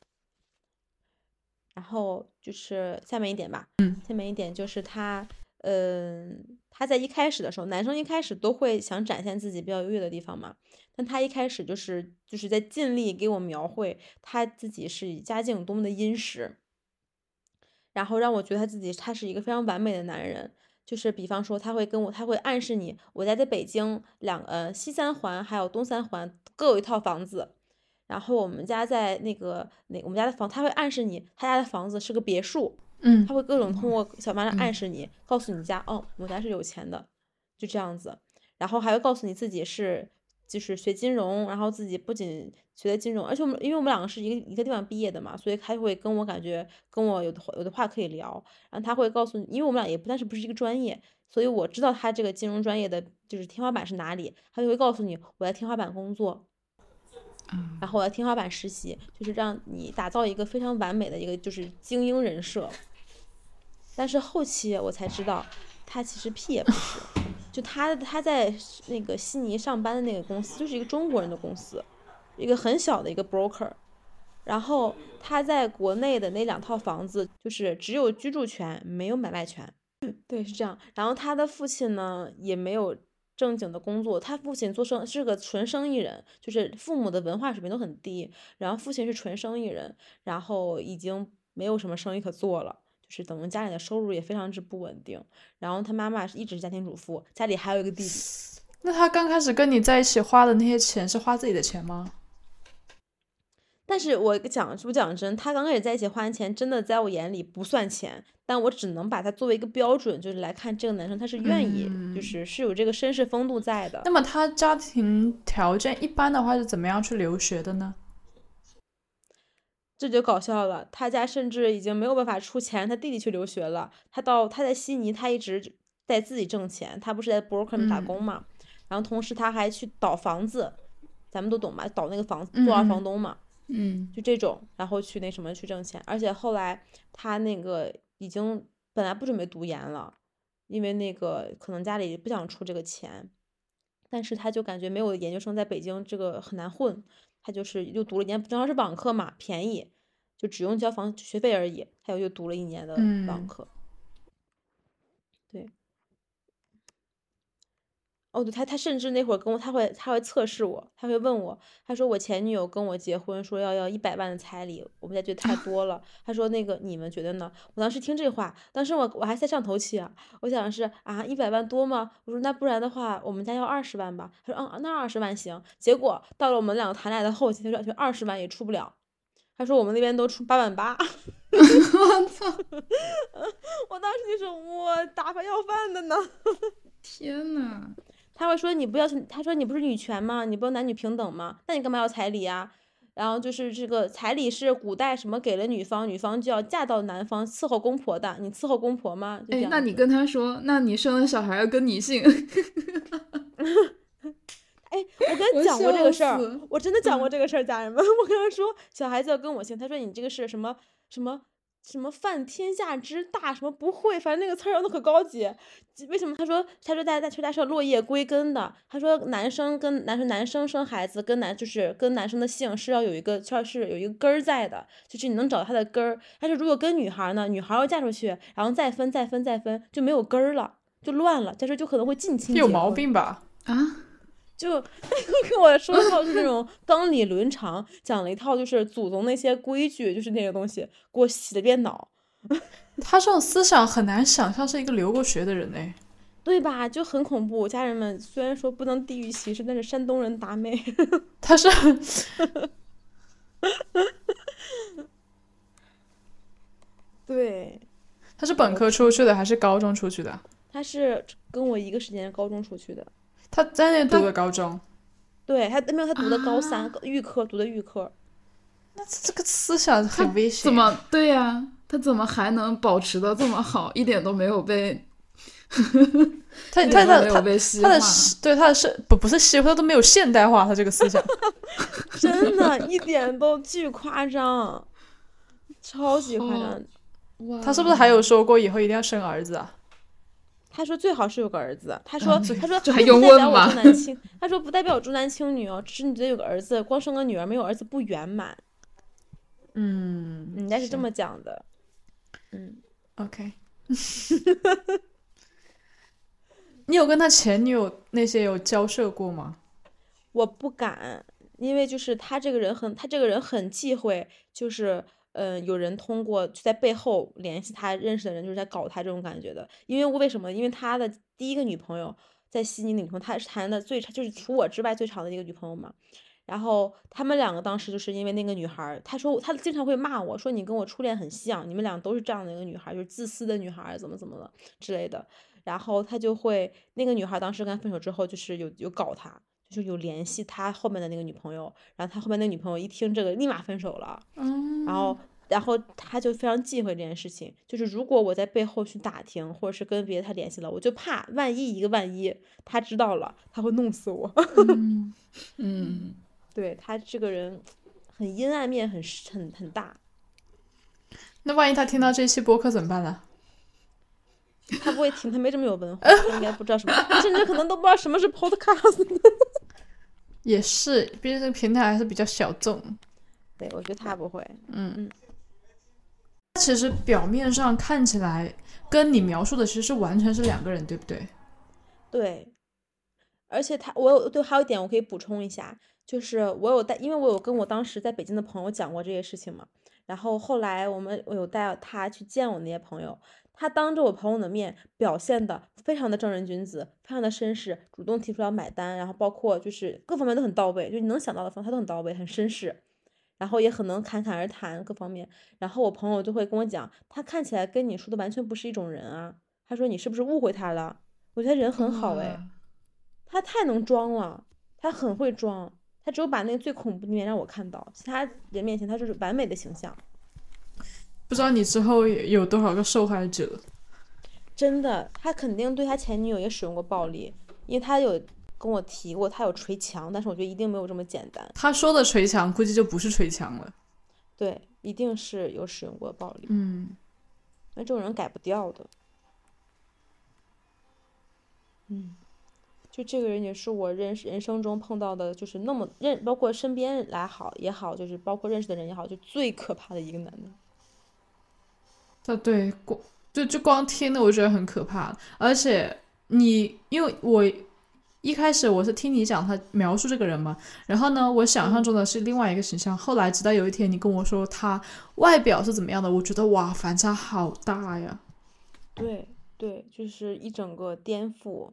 然后就是下面一点吧，嗯，下面一点就是他嗯，他在一开始的时候，男生一开始都会想展现自己比较优越的地方嘛，但他一开始就是就是在尽力给我描绘他自己是家境多么的殷实，然后让我觉得他自己他是一个非常完美的男人。就是比方说，他会跟我，他会暗示你，我家在北京两呃西三环还有东三环各有一套房子，然后我们家在那个那我们家的房，他会暗示你他家的房子是个别墅，嗯。他会各种通过小方式暗示你，告诉你家哦，我家是有钱的，就这样子，然后还会告诉你自己是就是学金融，然后自己不仅学的金融，而且我们因为我们两个是一个一个地方毕业的嘛，所以他会跟我感觉跟我有的有的话可以聊，然后他会告诉你，因为我们俩也不但是不是一个专业，所以我知道他这个金融专业的就是天花板是哪里，他就会告诉你我在天花板工作。然后我在天花板实习，就是让你打造一个非常完美的一个就是精英人设。但是后期我才知道，他其实屁也不是。就他他在那个悉尼上班的那个公司，就是一个中国人的公司，一个很小的一个 broker。然后他在国内的那两套房子，就是只有居住权，没有买卖权。对，是这样。然后他的父亲呢，也没有正经的工作，他父亲做生是个纯生意人，就是父母的文化水平都很低，然后父亲是纯生意人，然后已经没有什么生意可做了。就是等于家里的收入也非常之不稳定，然后他妈妈是一直是家庭主妇，家里还有一个弟弟。那他刚开始跟你在一起花的那些钱是花自己的钱吗？但是我讲不讲真，他刚开始在一起花钱，真的在我眼里不算钱，但我只能把它作为一个标准，就是来看这个男生他是愿意，嗯就是是有这个绅士风度在的那。么他家庭条件一般的话是怎么样去留学的呢？这就搞笑了，他家甚至已经没有办法出钱他弟弟去留学了。他到他在悉尼，他一直在自己挣钱，他不是在 broker 打工嘛，然后同时他还去倒房子，咱们都懂吧？倒那个房子做二房东嘛，嗯就这种，然后去那什么去挣钱。而且后来他那个已经本来不准备读研了，因为那个可能家里不想出这个钱，但是他就感觉没有研究生在北京这个很难混，他就是又读了一年，正好是网课嘛，便宜，就只用交房学费而已，他又又读了一年的网嗯课。对。哦，对他，他甚至那会儿跟我，他会他会测试我，他会问我，他说我前女友跟我结婚，说要要一百万的彩礼，我们家觉得太多了。*laughs* 他说那个你们觉得呢？我当时听这话，当时我我还在上头期啊，我想的是啊一百万多吗？我说那不然的话，我们家要二十万吧。他说嗯，那二十万行。结果到了我们两个谈恋爱的后期，他说就二十万也出不了。他说我们那边都出八万八。*laughs* 我操！*laughs* 我当时就说我打发要饭的呢。天呐，他会说你不要，他说你不是女权吗？你不是男女平等吗？那你干嘛要彩礼啊？然后就是这个彩礼是古代什么给了女方，女方就要嫁到男方伺候公婆的，你伺候公婆吗？就这哎，样子那你跟他说，那你生了小孩要跟你姓，*laughs* 哎，我跟我他讲过这个事儿死，我真的讲过嗯这个事儿，家人们，我跟他说小孩子要跟我姓，他说你这个是什么什么。什么犯天下之大，什么不会，反正那个词儿用的可高级。为什么他说他说大家在说他是要落叶归根的？他说男生跟男生男生生孩子跟男就是跟男生的姓是要有一个是是有一个根儿在的，就是你能找到他的根儿。但是如果跟女孩儿呢，女孩儿要嫁出去，然后再分再分再分，就没有根儿了，就乱了，再说就可能会近亲有毛病吧？啊，就 *laughs* 跟我说一套是那种 *laughs* 纲理伦常，讲了一套就是祖宗那些规矩，就是那个东西，给我洗了遍脑，他这种思想很难想象是一个留过学的人哎。对吧？就很恐怖。家人们虽然说不能地域歧视，但是山东人达妹，他是 *laughs* 对，他是本科出去的还是高中出去的？他是跟我一个时间高中出去的，他在那读的高中，对他没有他读的高三、啊预科，读的预科，那这个思想很危险。怎么对呀、他怎么还能保持的这么好，一点都没有被，他一点都没有他的他的。对他的是不不是西化，他都没有现代化，他这个思想。*laughs* 真的一点都巨夸张，超级夸张。哇他是不是还有说过以后一定要生儿子啊？他说最好是有个儿子。他说，他说 *laughs* 这还用并不代表问吗我重男轻，他说不代表我重男轻女哦，只是你觉得有个儿子，光生个女儿没有儿子不圆满。嗯人家是这么讲的。嗯，，OK。*laughs* 你有跟他前女友那些有交涉过吗？我不敢，因为就是他这个人很，他这个人很忌讳，就是嗯、有人通过就在背后联系他认识的人，就是在搞他这种感觉的。因为为什么？因为他的第一个女朋友在悉尼的女朋友，他是谈的最长，就是除我之外最长的一个女朋友嘛。然后他们两个当时就是因为那个女孩，他说他经常会骂我说你跟我初恋很像，你们俩都是这样的一个女孩，就是自私的女孩，怎么怎么了之类的。然后他就会那个女孩当时跟他分手之后，就是有有搞他，就是有联系他后面的那个女朋友。然后他后面那个女朋友一听这个，立马分手了。嗯，然后然后他就非常忌讳这件事情，就是如果我在背后去打听，或者是跟别的他联系了，我就怕万一一个万一他知道了，他会弄死我。嗯 *laughs* 嗯，*laughs* 对他这个人很阴暗面很很很大，那万一他听到这期播客怎么办呢？他不会听，他没这么有文化，*laughs* 他应该不知道什么，他甚至可能都不知道什么是 podcast。也是，毕竟这个平台还是比较小众。对，我觉得他不会。嗯嗯，其实表面上看起来跟你描述的其实是完全是两个人，对不对？对，而且他，我有对，还有一点我可以补充一下，就是我有带，因为我有跟我当时在北京的朋友讲过这些事情嘛，然后后来我们我有带他去见我那些朋友，他当着我朋友的面表现的非常的正人君子，非常的绅士，主动提出要买单，然后包括就是各方面都很到位，就你能想到的方他都很到位，很绅士。然后也很能侃侃而谈各方面，然后我朋友就会跟我讲，他看起来跟你说的完全不是一种人啊。他说你是不是误会他了？我觉得人很好哎，他太能装了，他很会装，他只有把那个最恐怖的一面让我看到，其他人面前他就是完美的形象。不知道你之后有多少个受害者？真的，他肯定对他前女友也使用过暴力，因为他有跟我提过，他有捶墙，但是我觉得一定没有这么简单。他说的捶墙，估计就不是捶墙了。对，一定是有使用过暴力，嗯，那这种人改不掉的。嗯，就这个人也是我认识人生中碰到的，就是那么认，包括身边来好也好，就是包括认识的人也好，就最可怕的一个男的。这对光就就光听的我觉得很可怕，而且你因为我一开始我是听你讲他描述这个人嘛，然后呢，我想象中的是另外一个形象，后来直到有一天你跟我说他外表是怎么样的，我觉得哇，反差好大呀。对对，就是一整个颠覆。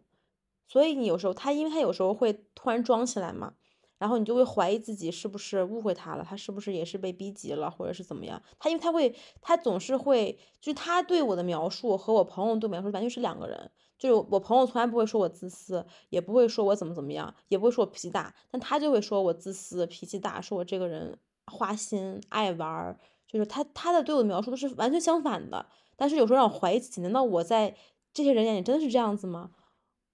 所以你有时候他，因为他有时候会突然装起来嘛，然后你就会怀疑自己是不是误会他了，他是不是也是被逼急了，或者是怎么样？他因为他会，他总是会，就是他对我的描述和我朋友对描述完全是两个人。就是我朋友从来不会说我自私，也不会说我怎么怎么样，也不会说我脾气大，但他就会说我自私、脾气大，说我这个人花心、爱玩，就是他他的对我的描述都是完全相反的。但是有时候让我怀疑自己，难道我在这些人眼里真的是这样子吗？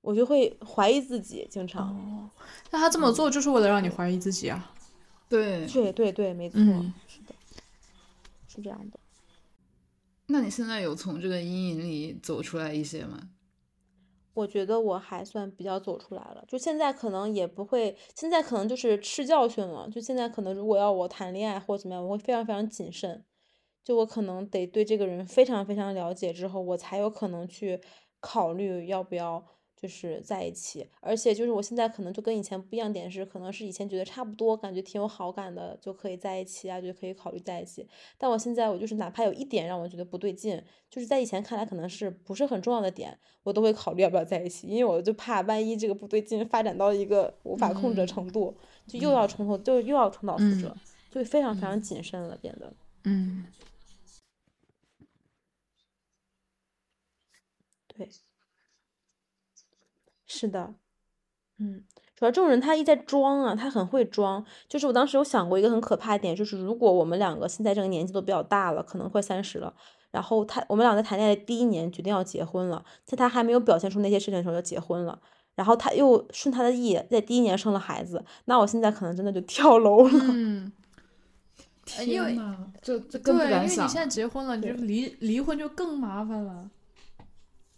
我就会怀疑自己，经常。哦，那他这么做就是为了让你怀疑自己啊？对。对对对，没错，嗯是的，是这样的。那你现在有从这个阴影里走出来一些吗？我觉得我还算比较走出来了，就现在可能也不会，现在可能就是吃教训了。就现在可能如果要我谈恋爱或怎么样，我会非常非常谨慎。就我可能得对这个人非常非常了解之后，我才有可能去考虑要不要就是在一起。而且就是我现在可能就跟以前不一样点是，可能是以前觉得差不多，感觉挺有好感的，就可以在一起啊，就可以考虑在一起。但我现在我就是哪怕有一点让我觉得不对劲，就是在以前看来可能是不是很重要的点，我都会考虑要不要在一起，因为我就怕万一这个不对劲发展到一个无法控制的程度，就又要重头就又要重蹈覆辙，就非常非常谨慎了，变得。嗯，对，是的，嗯，主要这种人他一在装啊，他很会装。就是我当时有想过一个很可怕的点，就是如果我们两个现在这个年纪都比较大了，可能快三十了，然后他我们俩在谈恋爱的第一年决定要结婚了，在他还没有表现出那些事情的时候就结婚了，然后他又顺他的意，在第一年生了孩子，那我现在可能真的就跳楼了。嗯，*laughs* 呃因为天呐，这这更不对，因为你现。在结婚了，你就离离婚就更麻烦了。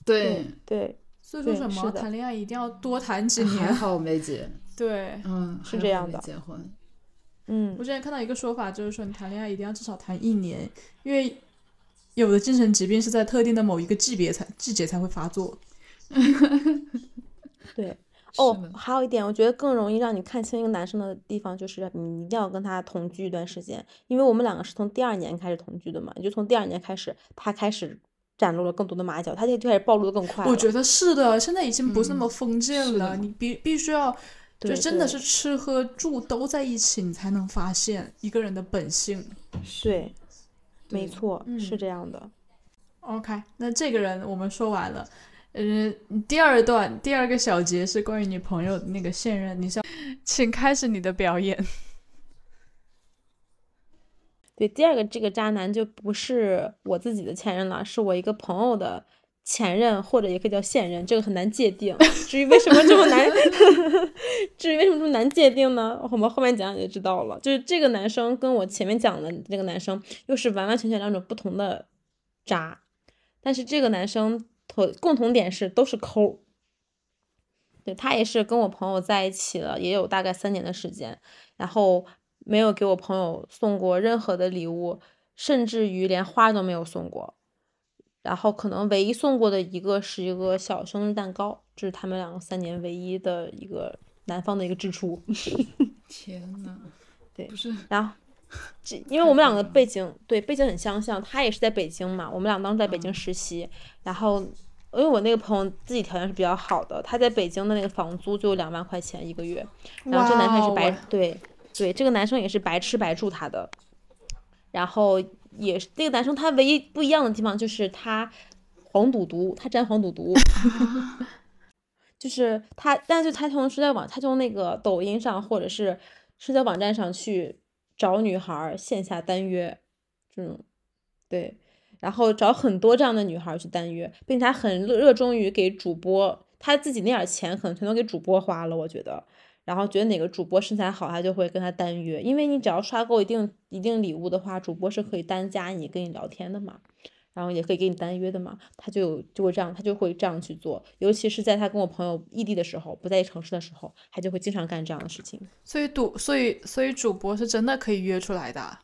对，对，所以说什么谈恋爱一定要多谈几还年。好没结，*laughs* 对，嗯，是这样的结婚，嗯我，之前看到一个说法，就是说你谈恋爱一定要至少谈一年，因为有的精神疾病是在特定的某一个季别才季节才会发作。*laughs* 对，哦，还有一点，我觉得更容易让你看清一个男生的地方，就是你一定要跟他同居一段时间，因为我们两个是从第二年开始同居的嘛，也就从第二年开始，他开始展露了更多的马脚，他就就开始暴露的更快。我觉得是的，现在已经不是那么封建了，你必必须要，就真的是吃喝住都在一起，你才能发现一个人的本性。对，没对错，是嗯这样的。OK，那这个人我们说完了。嗯，第二段第二个小节是关于你朋友的那个现任，你想，请开始你的表演。对，第二个这个渣男就不是我自己的前任了，是我一个朋友的前任，或者也可以叫现任，这个很难界定。至于为什么这么难，*laughs* 至于为什么这么难界定呢？我们后面讲讲就知道了。就是这个男生跟我前面讲的那个男生又是完完全全两种不同的渣，但是这个男生同共同点是都是抠。对他也是跟我朋友在一起了，也有大概三年的时间，然后没有给我朋友送过任何的礼物，甚至于连花都没有送过。然后可能唯一送过的一个是一个小生日蛋糕，这是他们两个三年唯一的一个男方的一个支出。*laughs* 天呐，对不是然后 *laughs* 这因为我们两个背景对背景很相像，他也是在北京嘛，我们俩当时在北京实习，然后因为我那个朋友自己条件是比较好的，他在北京的那个房租就两万块钱一个月，然后这男生也是白哦对对，这个男生也是白吃白住他的，然后也是这个男生他唯一不一样的地方就是他黄赌毒，他沾黄赌毒。*laughs* 就是他，但是他从社交网，他从那个抖音上或者是社交网站上去找女孩线下单约，这种，对，然后找很多这样的女孩去单约，并且他很热热衷于给主播，他自己那点钱可能全都给主播花了，我觉得，然后觉得哪个主播身材好，他就会跟他单约，因为你只要刷够一定一定礼物的话，主播是可以单加你跟你聊天的嘛。然后也可以给你单约的嘛，他就有就会这样，他就会这样去做，尤其是在他跟我朋友异地的时候，不在一城市的时候，他就会经常干这样的事情。所以赌，所以所以主播是真的可以约出来的啊。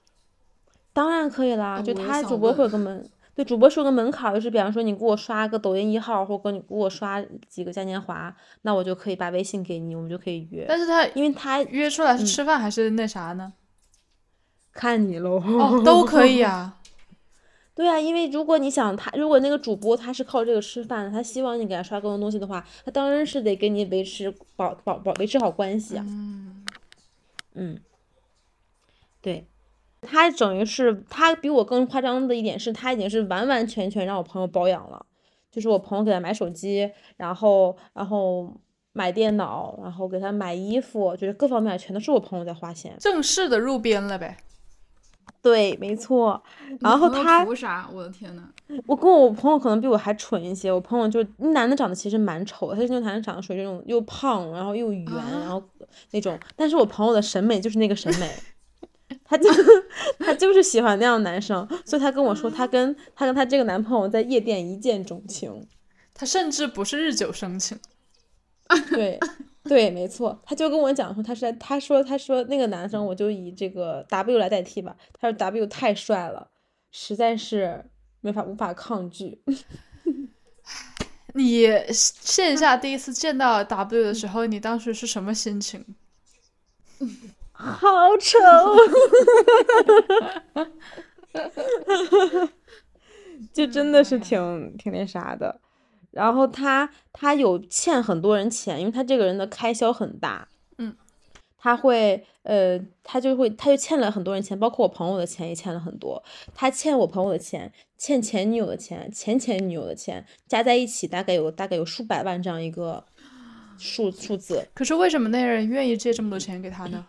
当然可以啦，就他主播会有问个门，对，主播是有个门槛，就是比方说你给我刷个抖音一号，或者你给我刷几个嘉年华，那我就可以把微信给你，我们就可以约。但是他因为他约出来是嗯吃饭还是那啥呢？看你喽，哦，都可以啊。*laughs* 对啊，因为如果你想他，如果那个主播他是靠这个吃饭的，他希望你给他刷更多东西的话，他当然是得跟你维持保保保维持好关系啊。嗯，嗯，对，他等于是他比我更夸张的一点是，他已经是完完全全让我朋友包养了，就是我朋友给他买手机，然后然后买电脑，然后给他买衣服，就是各方面全都是我朋友在花钱。正式的入编了呗。对，没错。然后他图啥？我的天呐，我跟我朋友可能比我还蠢一些，我朋友就那男的长得其实蛮丑的，他是那种男的长得属于那种又胖然后又圆，然后那种，但是我朋友的审美就是那个审美，*laughs* 他就他就是喜欢那样的男生，所以他跟我说他跟他跟他这个男朋友在夜店一见钟情，他甚至不是日久生情。*laughs* 对对，没错，他就跟我讲说他是在他说他说那个男生我就以这个 W 来代替吧，他说 W 太帅了，实在是没法无法抗拒。你线下第一次见到 W 的时候，你当时是什么心情？好丑，*laughs* 就真的是挺挺那啥的。然后他他有欠很多人钱，因为他这个人的开销很大。嗯，他会呃，他就会他就欠了很多人钱，包括我朋友的钱也欠了很多。他欠我朋友的钱，欠前女友的钱，前前女友的钱，加在一起大概有大概有数百万这样一个数数字。可是为什么那人愿意借这么多钱给他呢？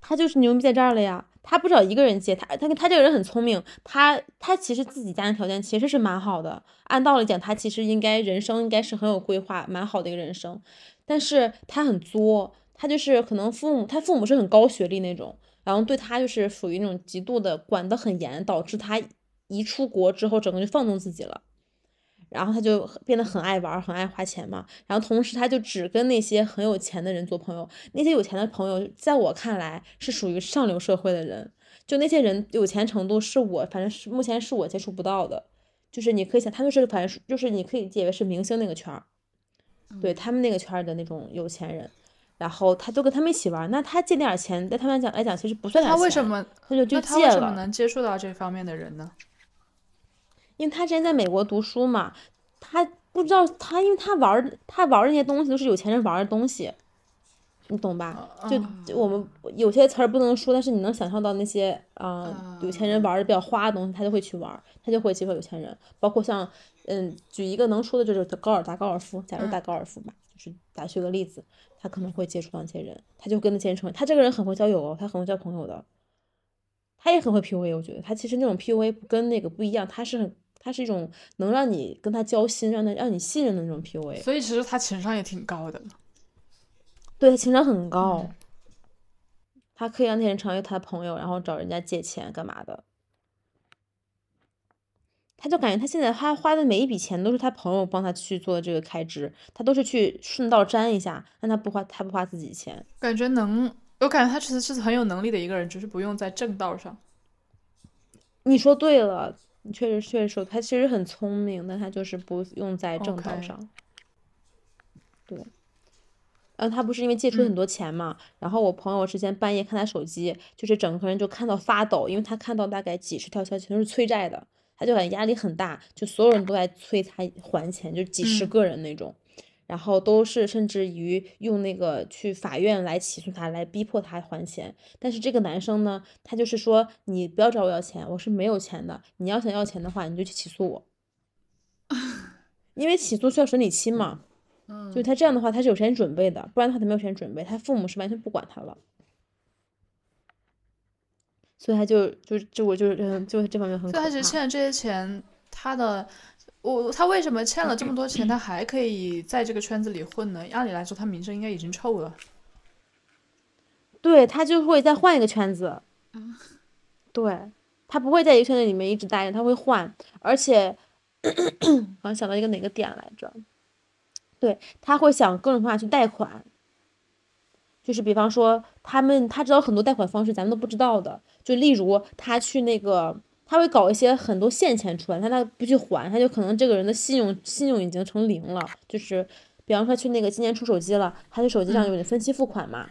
他就是牛逼在这儿了呀！他不找一个人借，他他他这个人很聪明，他他其实自己家庭条件其实是蛮好的，按道理讲他其实应该人生应该是很有规划，蛮好的一个人生，但是他很作，他就是可能父母他父母是很高学历那种，然后对他就是属于那种极度的管得很严，导致他一出国之后整个就放纵自己了。然后他就变得很爱玩，很爱花钱嘛。然后同时他就只跟那些很有钱的人做朋友，那些有钱的朋友，在我看来是属于上流社会的人。就那些人有钱程度是我，反正是目前是我接触不到的。就是你可以想，他们是反正就是你可以解为是明星那个圈儿，对他们那个圈儿的那种有钱人，然后他都跟他们一起玩，那他借那点钱对他们来讲来讲其实不算点他，为什么他就就借了，为什么能接触到这方面的人呢？因为他之前在美国读书嘛，他不知道他，因为他玩儿他玩儿那些东西都是有钱人玩儿的东西，你懂吧？就就我们有些词儿不能说，但是你能想象到那些啊、呃有钱人玩的比较花的东西，他就会去玩儿，他就会接触有钱人，包括像嗯，举一个能说的就是高尔打高尔夫，假如打高尔夫吧，就是打举个例子，他可能会接触到那些人，他就跟那些人成为，他这个人很会交友哦，他很会交朋友的，他也很会 PUA，我觉得他其实那种 PUA 跟那个不一样，他是很。他是一种能让你跟他交心，让他让你信任的那种 PUA，所以其实他情商也挺高的。对他情商很高，他可以让那些人成为他的朋友，然后找人家借钱干嘛的。他就感觉他现在他花的每一笔钱都是他朋友帮他去做的这个开支，他都是去顺道沾一下，但他不花他不花自己钱。感觉能，我感觉他其实是很有能力的一个人，只是不用在正道上。你说对了，你确实确实说他其实很聪明，但他就是不用在正道上。对，然后他不是因为借出很多钱嘛，然后我朋友之前半夜看他手机，就是整个人就看到发抖，因为他看到大概几十条消息全是催债的，他就感觉压力很大，就所有人都在催他还钱，就几十嗯个人那种。然后都是甚至于用那个去法院来起诉他，来逼迫他还钱。但是这个男生呢，他就是说你不要找我要钱，我是没有钱的。你要想要钱的话，你就去起诉我，*laughs* 因为起诉需要审理期嘛。嗯就他这样的话，他是有时间准备的，不然的话他没有时间准备，他父母是完全不管他了。所以他就就就我就是嗯，就是这方面很。所以他其实欠了这些钱，他的我他为什么欠了这么多钱，他还可以在这个圈子里混呢？按理来说，他名声应该已经臭了。对他就会再换一个圈子，对他不会在一个圈子里面一直待着，他会换，而且 *clears throat* 好像想到一个哪个点来着，对他会想各种方法去贷款，就是比方说他们他知道很多贷款方式咱们都不知道的，就例如他去那个他会搞一些很多现钱出来，但他不去还，他就可能这个人的信用信用已经成零了，就是比方说去那个今年出手机了，他就手机上有点分期付款嘛。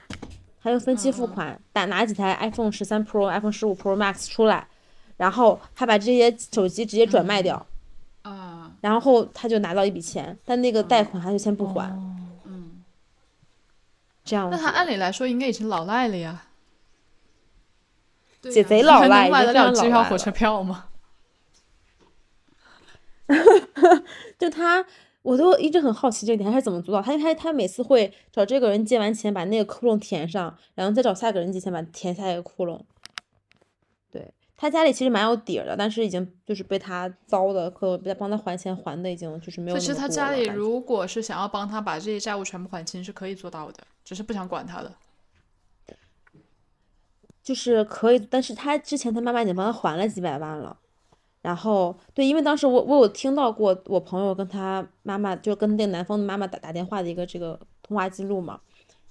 他就分期付款，打拿几台 iPhone 十三 Pro、iPhone 十五 Pro Max 出来，然后他把这些手机直接转卖掉，啊，然后他就拿到一笔钱，但那个贷款他就先不还，嗯，这样那他按理来说应该已经老赖了呀姐贼老还赖，能买得了机票、火车票吗？*laughs* 就他，我都一直很好奇这一点，他是怎么做到？他他他每次会找这个人借完钱，把那个窟窿填上，然后再找下个人借钱，把填下一个窟窿。对他家里其实蛮有底儿的，但是已经就是被他糟的，和被他帮他还钱还的已经就是没有所以其实他家里如果是想要帮他把这些债务全部还清，是可以做到的，只是不想管他的。就是可以，但是他之前他妈妈已经帮他还了几百万了。然后对，因为当时我我有听到过我朋友跟他妈妈，就跟那个男方的妈妈打打电话的一个这个通话记录嘛，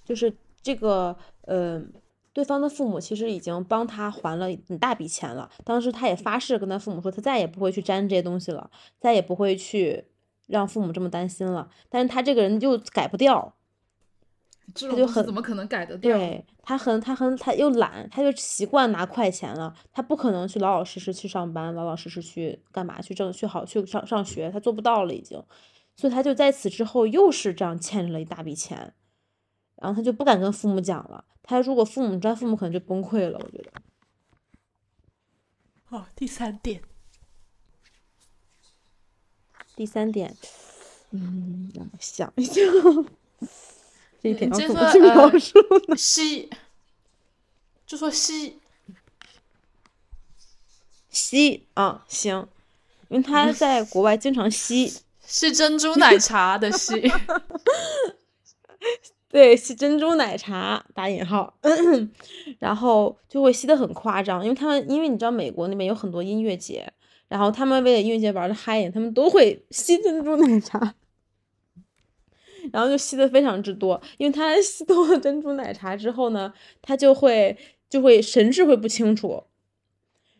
就是这个呃，对方的父母其实已经帮他还了很大笔钱了。当时他也发誓跟他父母说，他再也不会去沾这些东西了，再也不会去让父母这么担心了。但是他这个人就改不掉，这种就很怎么可能改得掉？对他很他很他又懒，他就习惯拿快钱了，他不可能去老老实实去上班，老老实实去干嘛去挣去好去上上学，他做不到了已经，所以他就在此之后又是这样欠了一大笔钱，然后他就不敢跟父母讲了，他如果父母知道，父母可能就崩溃了，我觉得。哦，第三点，第三点，嗯，*laughs* 让我想一想，这一点你接要怎么去着说呃描述呢？吸，就说吸，*laughs* 吸啊，行，因为他在国外经常吸。*laughs* 是珍珠奶茶的吸。*laughs* 对，吸珍珠奶茶打引号，*clears throat* 然后就会吸的很夸张，因为他们因为你知道美国那边有很多音乐节，然后他们为了音乐节玩的嗨一点，他们都会吸珍珠奶茶，然后就吸的非常之多，因为他 *laughs* 吸多了珍珠奶茶之后呢，他就会就会神志会不清楚，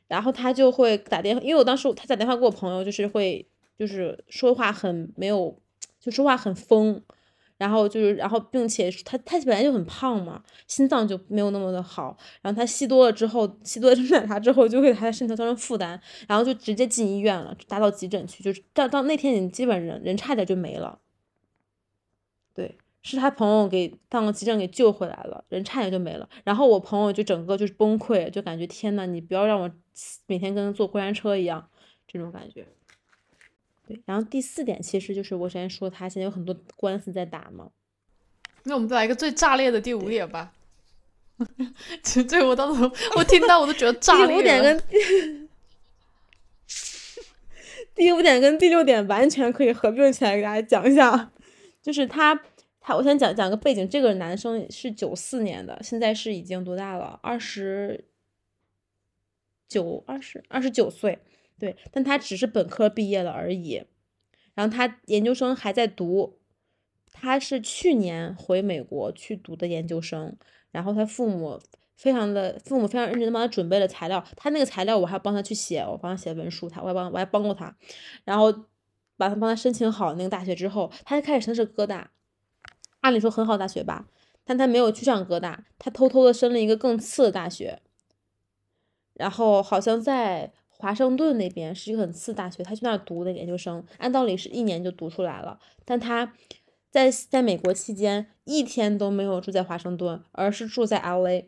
然后他就会打电话，因为我当时他打电话给我朋友，就是会就是说话很没有，就说话很疯，然后就是然后并且他他本来就很胖嘛，心脏就没有那么的好，然后他吸多了之后，吸多了珍珠奶茶之后就会他的身体造成负担，然后就直接进医院了，打到急诊去，就是到到那天你基本人人差点就没了，对。是他朋友给当了急诊给救回来了，人差点就没了。然后我朋友就整个就是崩溃，就感觉天呐，你不要让我每天跟坐过山车一样，这种感觉。对，然后第四点其实就是我之前说他现在有很多官司在打嘛。那我们再来一个最炸裂的第五点吧。*laughs* 其实这我当时我听到我都觉得炸 *laughs* 裂。第五点跟 *laughs* 第五点跟第六点完全可以合并起来给大家讲一下，就是他。我先讲讲个背景。这个男生是九四年的，现在是已经多大了？二十九、二十二十九岁。对，但他只是本科毕业了而已。然后他研究生还在读，他是去年回美国去读的研究生。然后他父母非常的，父母非常认真的帮他准备了材料。他那个材料我还帮他去写，我帮他写文书，他我还帮我还帮过他。然后把他帮他申请好那个大学之后，他就开始申的是哥大。按理说很好大学吧，但他没有去上哥大，他偷偷的申了一个更次的大学，然后好像在华盛顿那边是一个很次大学，他去那儿读的研究生，按道理是一年就读出来了，但他在在美国期间一天都没有住在华盛顿，而是住在 LA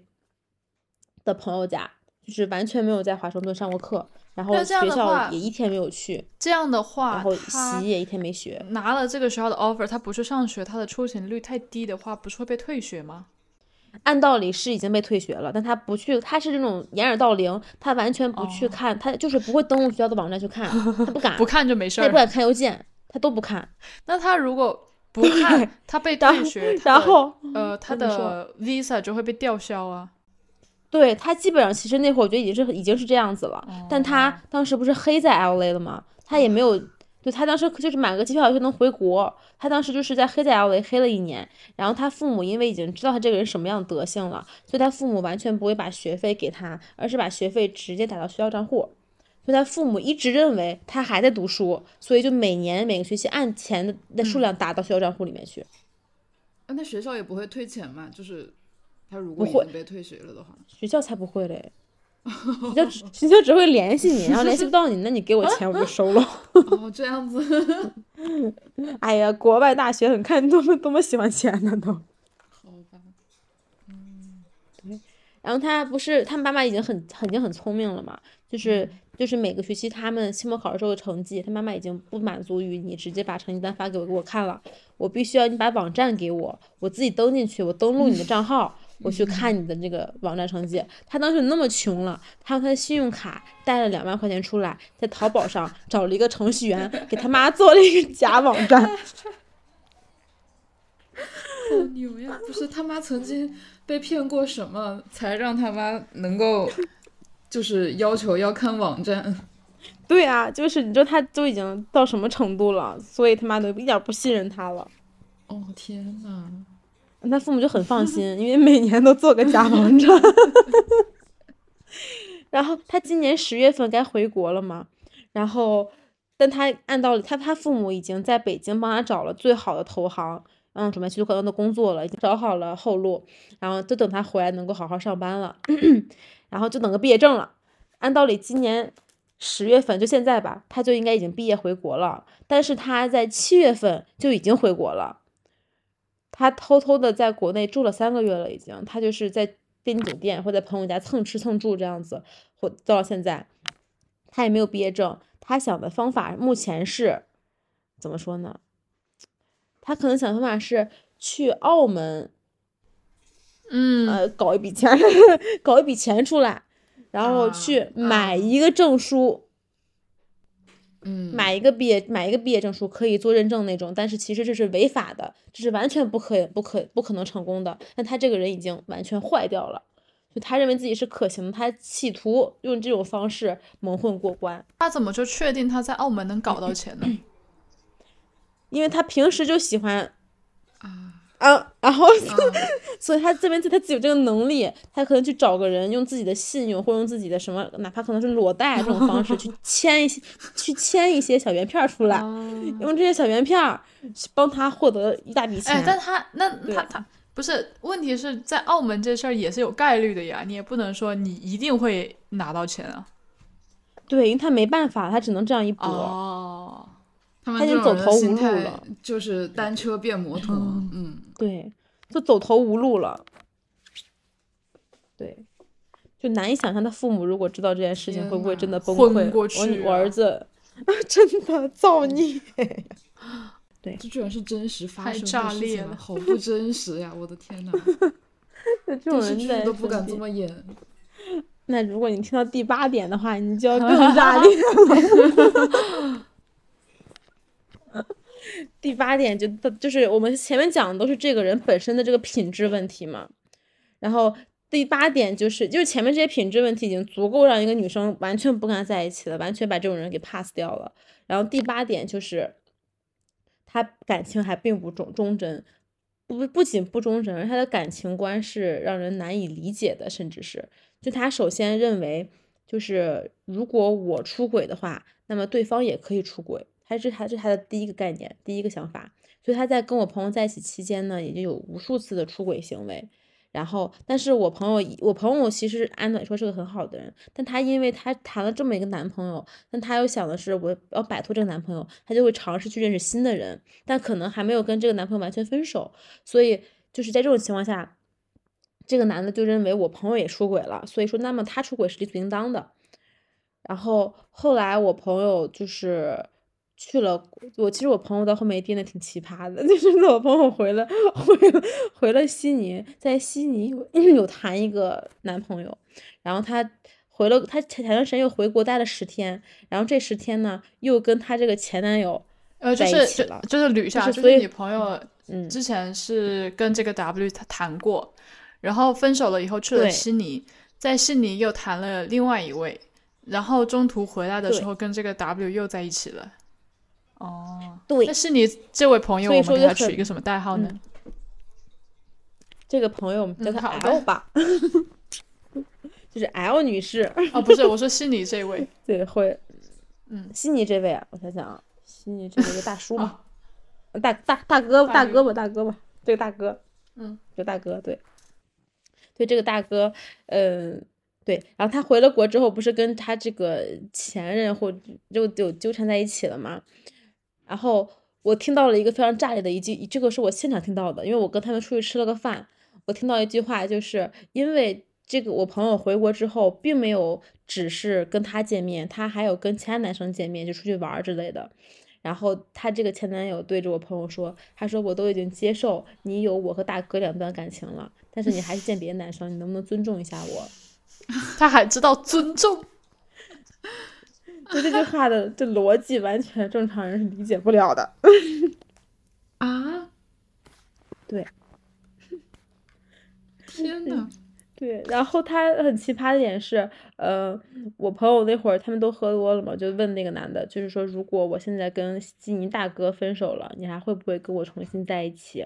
的朋友家，就是完全没有在华盛顿上过课。然后学校也一天没有去，这样的话，然后习也一天没学。拿了这个学校的 offer，他不去上学，他的出勤率太低的话，不是会被退学吗？按道理是已经被退学了，但他不去，他是这种掩耳盗铃，他完全不去看，他就是不会登录学校的网站去看，他不敢，*laughs* 不看就没事儿，他也不敢看邮件，他都不看。那他如果不看，*laughs* 他被退学，然后呃，他的 visa 就会被吊销啊。对他基本上其实那会儿我觉得已经是已经是这样子了，但他当时不是黑在 L A 了吗？他也没有，对他当时就是买个机票就能回国。他当时就是在黑在 L A 黑了一年，然后他父母因为已经知道他这个人什么样的德性了，所以他父母完全不会把学费给他，而是把学费直接打到学校账户。所以他父母一直认为他还在读书，所以就每年每个学期按钱的的数量打到学校账户里面去。那学校也不会退钱嘛？就是。他如果已经被退学了的话，学校才不会嘞，学校学校只会联系你，然后联系不到你，那你给我钱我就收了。*laughs* 哦，这样子。*laughs* 哎呀，国外大学很看多么多么喜欢钱的都。好吧。嗯。对。然后他不是他妈妈已经很已经很聪明了嘛？就是就是每个学期他们期末考试时候的成绩，他妈妈已经不满足于你直接把成绩单发给我给我看了，我必须要你把网站给我，我自己登进去，我登录你的账号。我去看你的这个网站成绩，他当时那么穷了，他用他的信用卡贷了两万块钱出来，在淘宝上找了一个程序员，给他妈做了一个假网站。好牛呀！不是他妈曾经被骗过什么，才让他妈能够就是要求要看网站？*laughs* 对啊，就是你知道他都已经到什么程度了，所以他妈都一点不信任他了。哦天呐！他父母就很放心，因为每年都做个假网站。*laughs* 然后他今年十月份该回国了嘛？然后，但他按道理，他他父母已经在北京帮他找了最好的投行，嗯，准备去可能的工作了，已经找好了后路，然后就等他回来能够好好上班了，*clears throat* 然后就等个毕业证了。按道理今年十月份就现在吧，他就应该已经毕业回国了，但是他在七月份就已经回国了。他偷偷的在国内住了三个月了，已经。他就是在便利酒店或在朋友家蹭吃蹭住这样子，或到现在，他也没有毕业证。他想的方法目前是，怎么说呢？他可能想方法是去澳门，嗯，呃，搞一笔钱，*laughs* 搞一笔钱出来，然后去买一个证书。嗯，买一个毕业买一个毕业证书可以做认证那种，但是其实这是违法的，这是完全不可不可不可能成功的。但他这个人已经完全坏掉了，就他认为自己是可行的，他企图用这种方式蒙混过关。他怎么就确定他在澳门能搞到钱呢？因为他平时就喜欢啊，啊，然后嗯 *laughs* 所以他这边他自己有这个能力，他可能去找个人，用自己的信用或用自己的什么，哪怕可能是裸贷这种方式 *laughs* 去签一些，去签一些小圆片出来，用这些小圆片去帮他获得一大笔钱。哎，但他那他他不是问题是在澳门这事儿也是有概率的呀，你也不能说你一定会拿到钱啊。对，因为他没办法，他只能这样一搏。哦，他已经这种人走投无路的心态了就是单车变摩托，嗯，对，就走投无路了。对，就难以想象他父母如果知道这件事情，会不会真的崩溃？我过去女我啊儿子 *laughs* 真的造孽。对这居然是真实发太生炸裂的事情好不真实呀！我的天呐，*laughs* 这种电视剧都不敢这么演。那如果你听到第八点的话，你就要 *laughs* 更炸裂了。第八点就就是我们前面讲的都是这个人本身的这个品质问题嘛，然后第八点就是就是前面这些品质问题已经足够让一个女生完全不跟他在一起了，完全把这种人给 pass 掉了。然后第八点就是他感情还并不忠忠贞，不不仅不忠贞，而他的感情观是让人难以理解的，甚至是就他首先认为，就是如果我出轨的话，那么对方也可以出轨，他是他是他的第一个概念，第一个想法。所以他在跟我朋友在一起期间呢，也就有无数次的出轨行为。然后，但是我朋友，我朋友其实按理说是个很好的人，但他因为他谈了这么一个男朋友，但他又想的是我要摆脱这个男朋友，他就会尝试去认识新的人，但可能还没有跟这个男朋友完全分手，所以就是在这种情况下，这个男的就认为我朋友也出轨了，所以说那么他出轨是理所应当的。然后后来我朋友就是去了，我其实我朋友到后面也变得挺奇葩的，*laughs* 就是我朋友回了回了回了悉尼，在悉尼有 *clears throat* 有谈一个男朋友，然后他回了他前前段时间又回国待了十天，然后这十天呢又跟他这个前男友呃，就在一是就起了就是捋一下，就是你朋友嗯之前是跟这个 W 他谈过，然后分手了以后去了悉尼，在悉尼又谈了另外一位，然后中途回来的时候跟这个 W 又在一起了。哦，对。那是你这位朋友，所以我们给说就很他取一个什么代号呢？这个朋友我们叫她嗯好。的 L 吧，*laughs* 就是 L 女士。哦，不是，我说悉尼这位。*laughs* 对，会，嗯。悉尼这位啊，我想想啊，悉尼这位个大叔嘛。哦，大大大哥大哥。吧，大哥吧，这个大哥，嗯，这大哥，对，对这个大哥，嗯，对，然后他回了国之后，不是跟他这个前任或就就纠缠在一起了吗？然后我听到了一个非常炸裂的一句，这个是我现场听到的，因为我跟他们出去吃了个饭，我听到一句话，就是因为这个我朋友回国之后，并没有只是跟他见面，他还有跟其他男生见面，就出去玩之类的。然后他这个前男友对着我朋友说：“他说我都已经接受你有我和大哥两段感情了，但是你还是见别的男生，你能不能尊重一下我？” *laughs* 他还知道尊重，就这句话的这逻辑，完全正常人是理解不了的。*laughs* 啊！对，天呐，*laughs* 对，然后他很奇葩的点是，呃，我朋友那会儿他们都喝多了嘛，就问那个男的，就是说，如果我现在跟悉尼大哥分手了，你还会不会跟我重新在一起？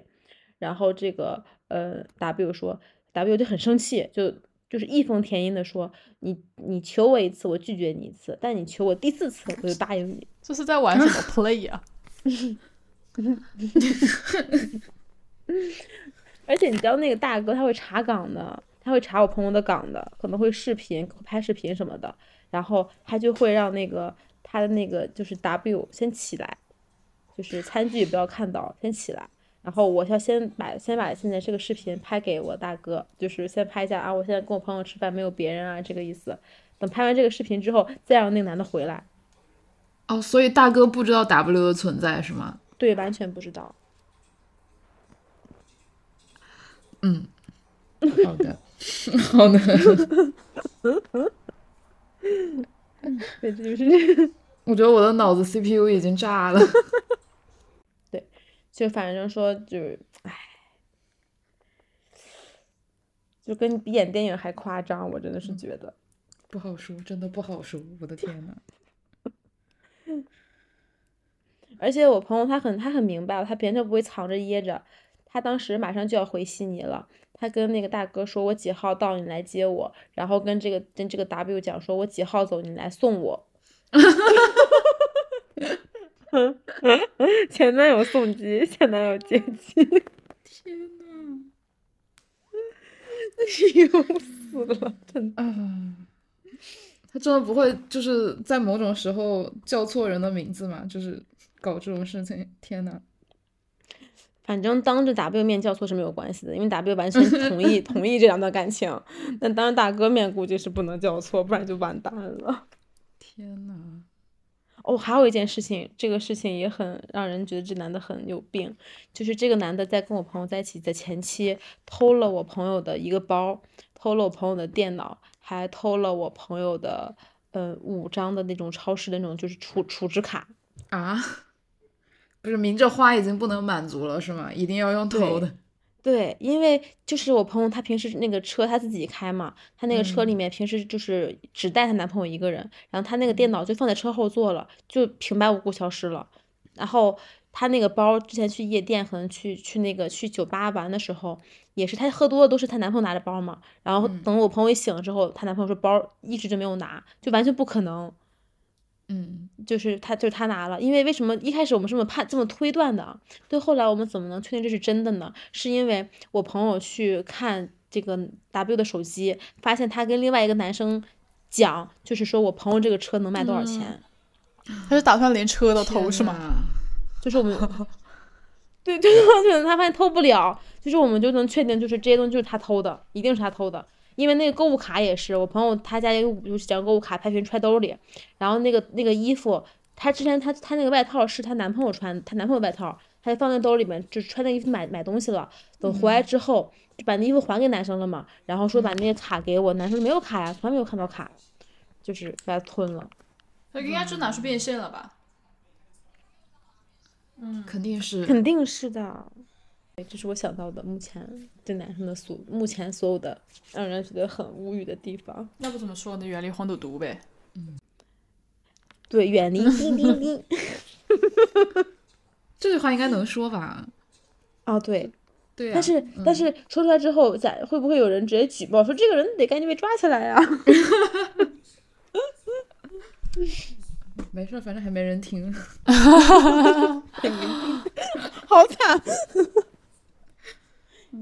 然后这个呃 W 说，W 就很生气，就就是义愤填膺的说，你你求我一次，我拒绝你一次，但你求我第四次，我就答应你。*laughs* 这是在玩什么 *laughs* play 啊？*laughs* 而且你知道那个大哥他会查岗的，他会查我朋友的岗的，可能会视频拍视频什么的，然后他就会让那个他的那个就是 W 先起来，就是餐具不要看到，先起来，然后我要先把先把现在这个视频拍给我大哥，就是先拍一下啊，我现在跟我朋友吃饭没有别人啊这个意思。等拍完这个视频之后，再让那个男的回来。哦，所以大哥不知道 W 的存在是吗？对，完全不知道。嗯，*laughs* 好的，*laughs* 好的。*laughs* 对，这就是我觉得我的脑子 CPU 已经炸了。就反正说就是，唉，就跟比演电影还夸张，我真的是觉得。不好说，真的不好说。我的天呐，而且我朋友他很他很明白，他别人就不会藏着掖着，他当时马上就要回悉尼了，他跟那个大哥说：“我几号到，你来接我。”然后跟这个跟这个 W 讲说：“我几号走，你来送我。*laughs* ” *laughs* 前男友送机，*laughs* 前男友接机。天呐，忧死了，真的。啊，他真的不会就是在某种时候叫错人的名字嘛？就是搞这种事情，天呐。反正当着 W 面叫错是没有关系的，因为 W 完全同意 *laughs* 同意这两段感情。但当着大哥面估计是不能叫错，不然就完蛋了。天呐，哦，还有一件事情，这个事情也很让人觉得这男的很有病，就是这个男的在跟我朋友在一起的前期偷了我朋友的一个包，偷了我朋友的电脑，还偷了我朋友的呃五张的那种超市的那种就是储储值卡。啊，*laughs* 不是明着花已经不能满足了是吗？一定要用偷的。对，因为就是我朋友，她平时那个车她自己开嘛，她那个车里面平时就是只带她男朋友一个人，然后她那个电脑就放在车后座了，就平白无故消失了。然后她那个包之前去夜店，可能去去那个去酒吧玩的时候，也是她喝多了都是她男朋友拿着包嘛。然后等我朋友一醒了之后，她男朋友说包一直就没有拿，就完全不可能。嗯，就是他，就是他拿了，因为为什么一开始我们这么判这么推断的？对，后来我们怎么能确定这是真的呢？是因为我朋友去看这个 W 的手机，发现他跟另外一个男生讲，就是说我朋友这个车能卖多少钱，他是打算连车都偷是吗？就是我们，对对对，他发现偷不了，就是我们就能确定，就是这些东西就是他偷的，一定是他偷的。因为那个购物卡也是我朋友他家有有几张购物卡，拍屏揣兜里，然后那个那个衣服，他之前他他那个外套是她男朋友穿，她男朋友外套，他就放在兜里面，就穿那衣服买买东西了。等回来之后，就把那衣服还给男生了嘛，然后说把那个卡给我，男生说没有卡呀，从来没有看到卡，就是被他吞了。他应该就拿出变现了吧？嗯肯定是。肯定是的，对，这是我想到的目前这男生的所目前所有的让人觉得很无语的地方。那不怎么说呢？远离黄赌毒呗。嗯对，远离叮叮叮。这句话应该能说吧？*laughs* 哦，对，对呀、但是、但是说出来之后，咋会不会有人直接举报说这个人得赶紧被抓起来呀、*laughs* 没事儿，反正还没人听。*laughs* 好惨！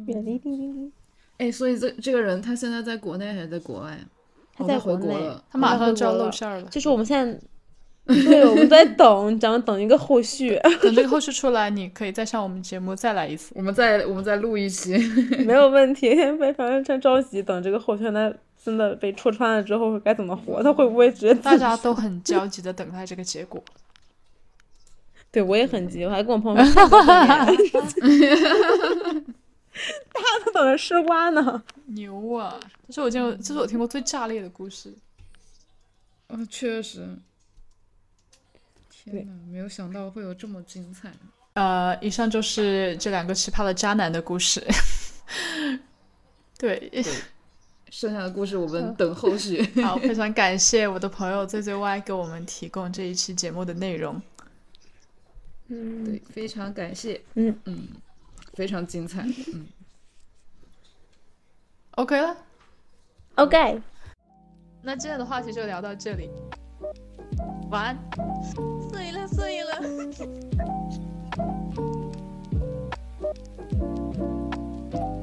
远离叮叮叮。哎，所以这这个人他现在在国内还是在国外？他在哦回国了。他马上就要回国露馅儿了。就是我们现在，*laughs* 对，我们在等，咱们等一个后续，等这个后续出来，你可以再上我们节目再来一次。我们再我们再录一期。*laughs* 没有问题。反正真着急，等这个后续他真的被戳穿了之后该怎么活？他会不会直接大家都很焦急的等待这个结果。*laughs* 对我也很急，我还跟我朋友说 *laughs* 大家都等着吃瓜呢。牛啊！这是我见过，这是我听过最炸裂的故事。嗯，确实。天呐，没有想到会有这么精彩。呃，以上就是这两个奇葩的渣男的故事。*laughs* 对，剩下的故事我们等后续。*laughs* 好，非常感谢我的朋友 ZZY 给我们提供这一期节目的内容。嗯，对，非常感谢。嗯嗯，非常精彩。嗯，OK 了，，OK，那今天的话题就聊到这里，晚安。碎了碎了。*laughs*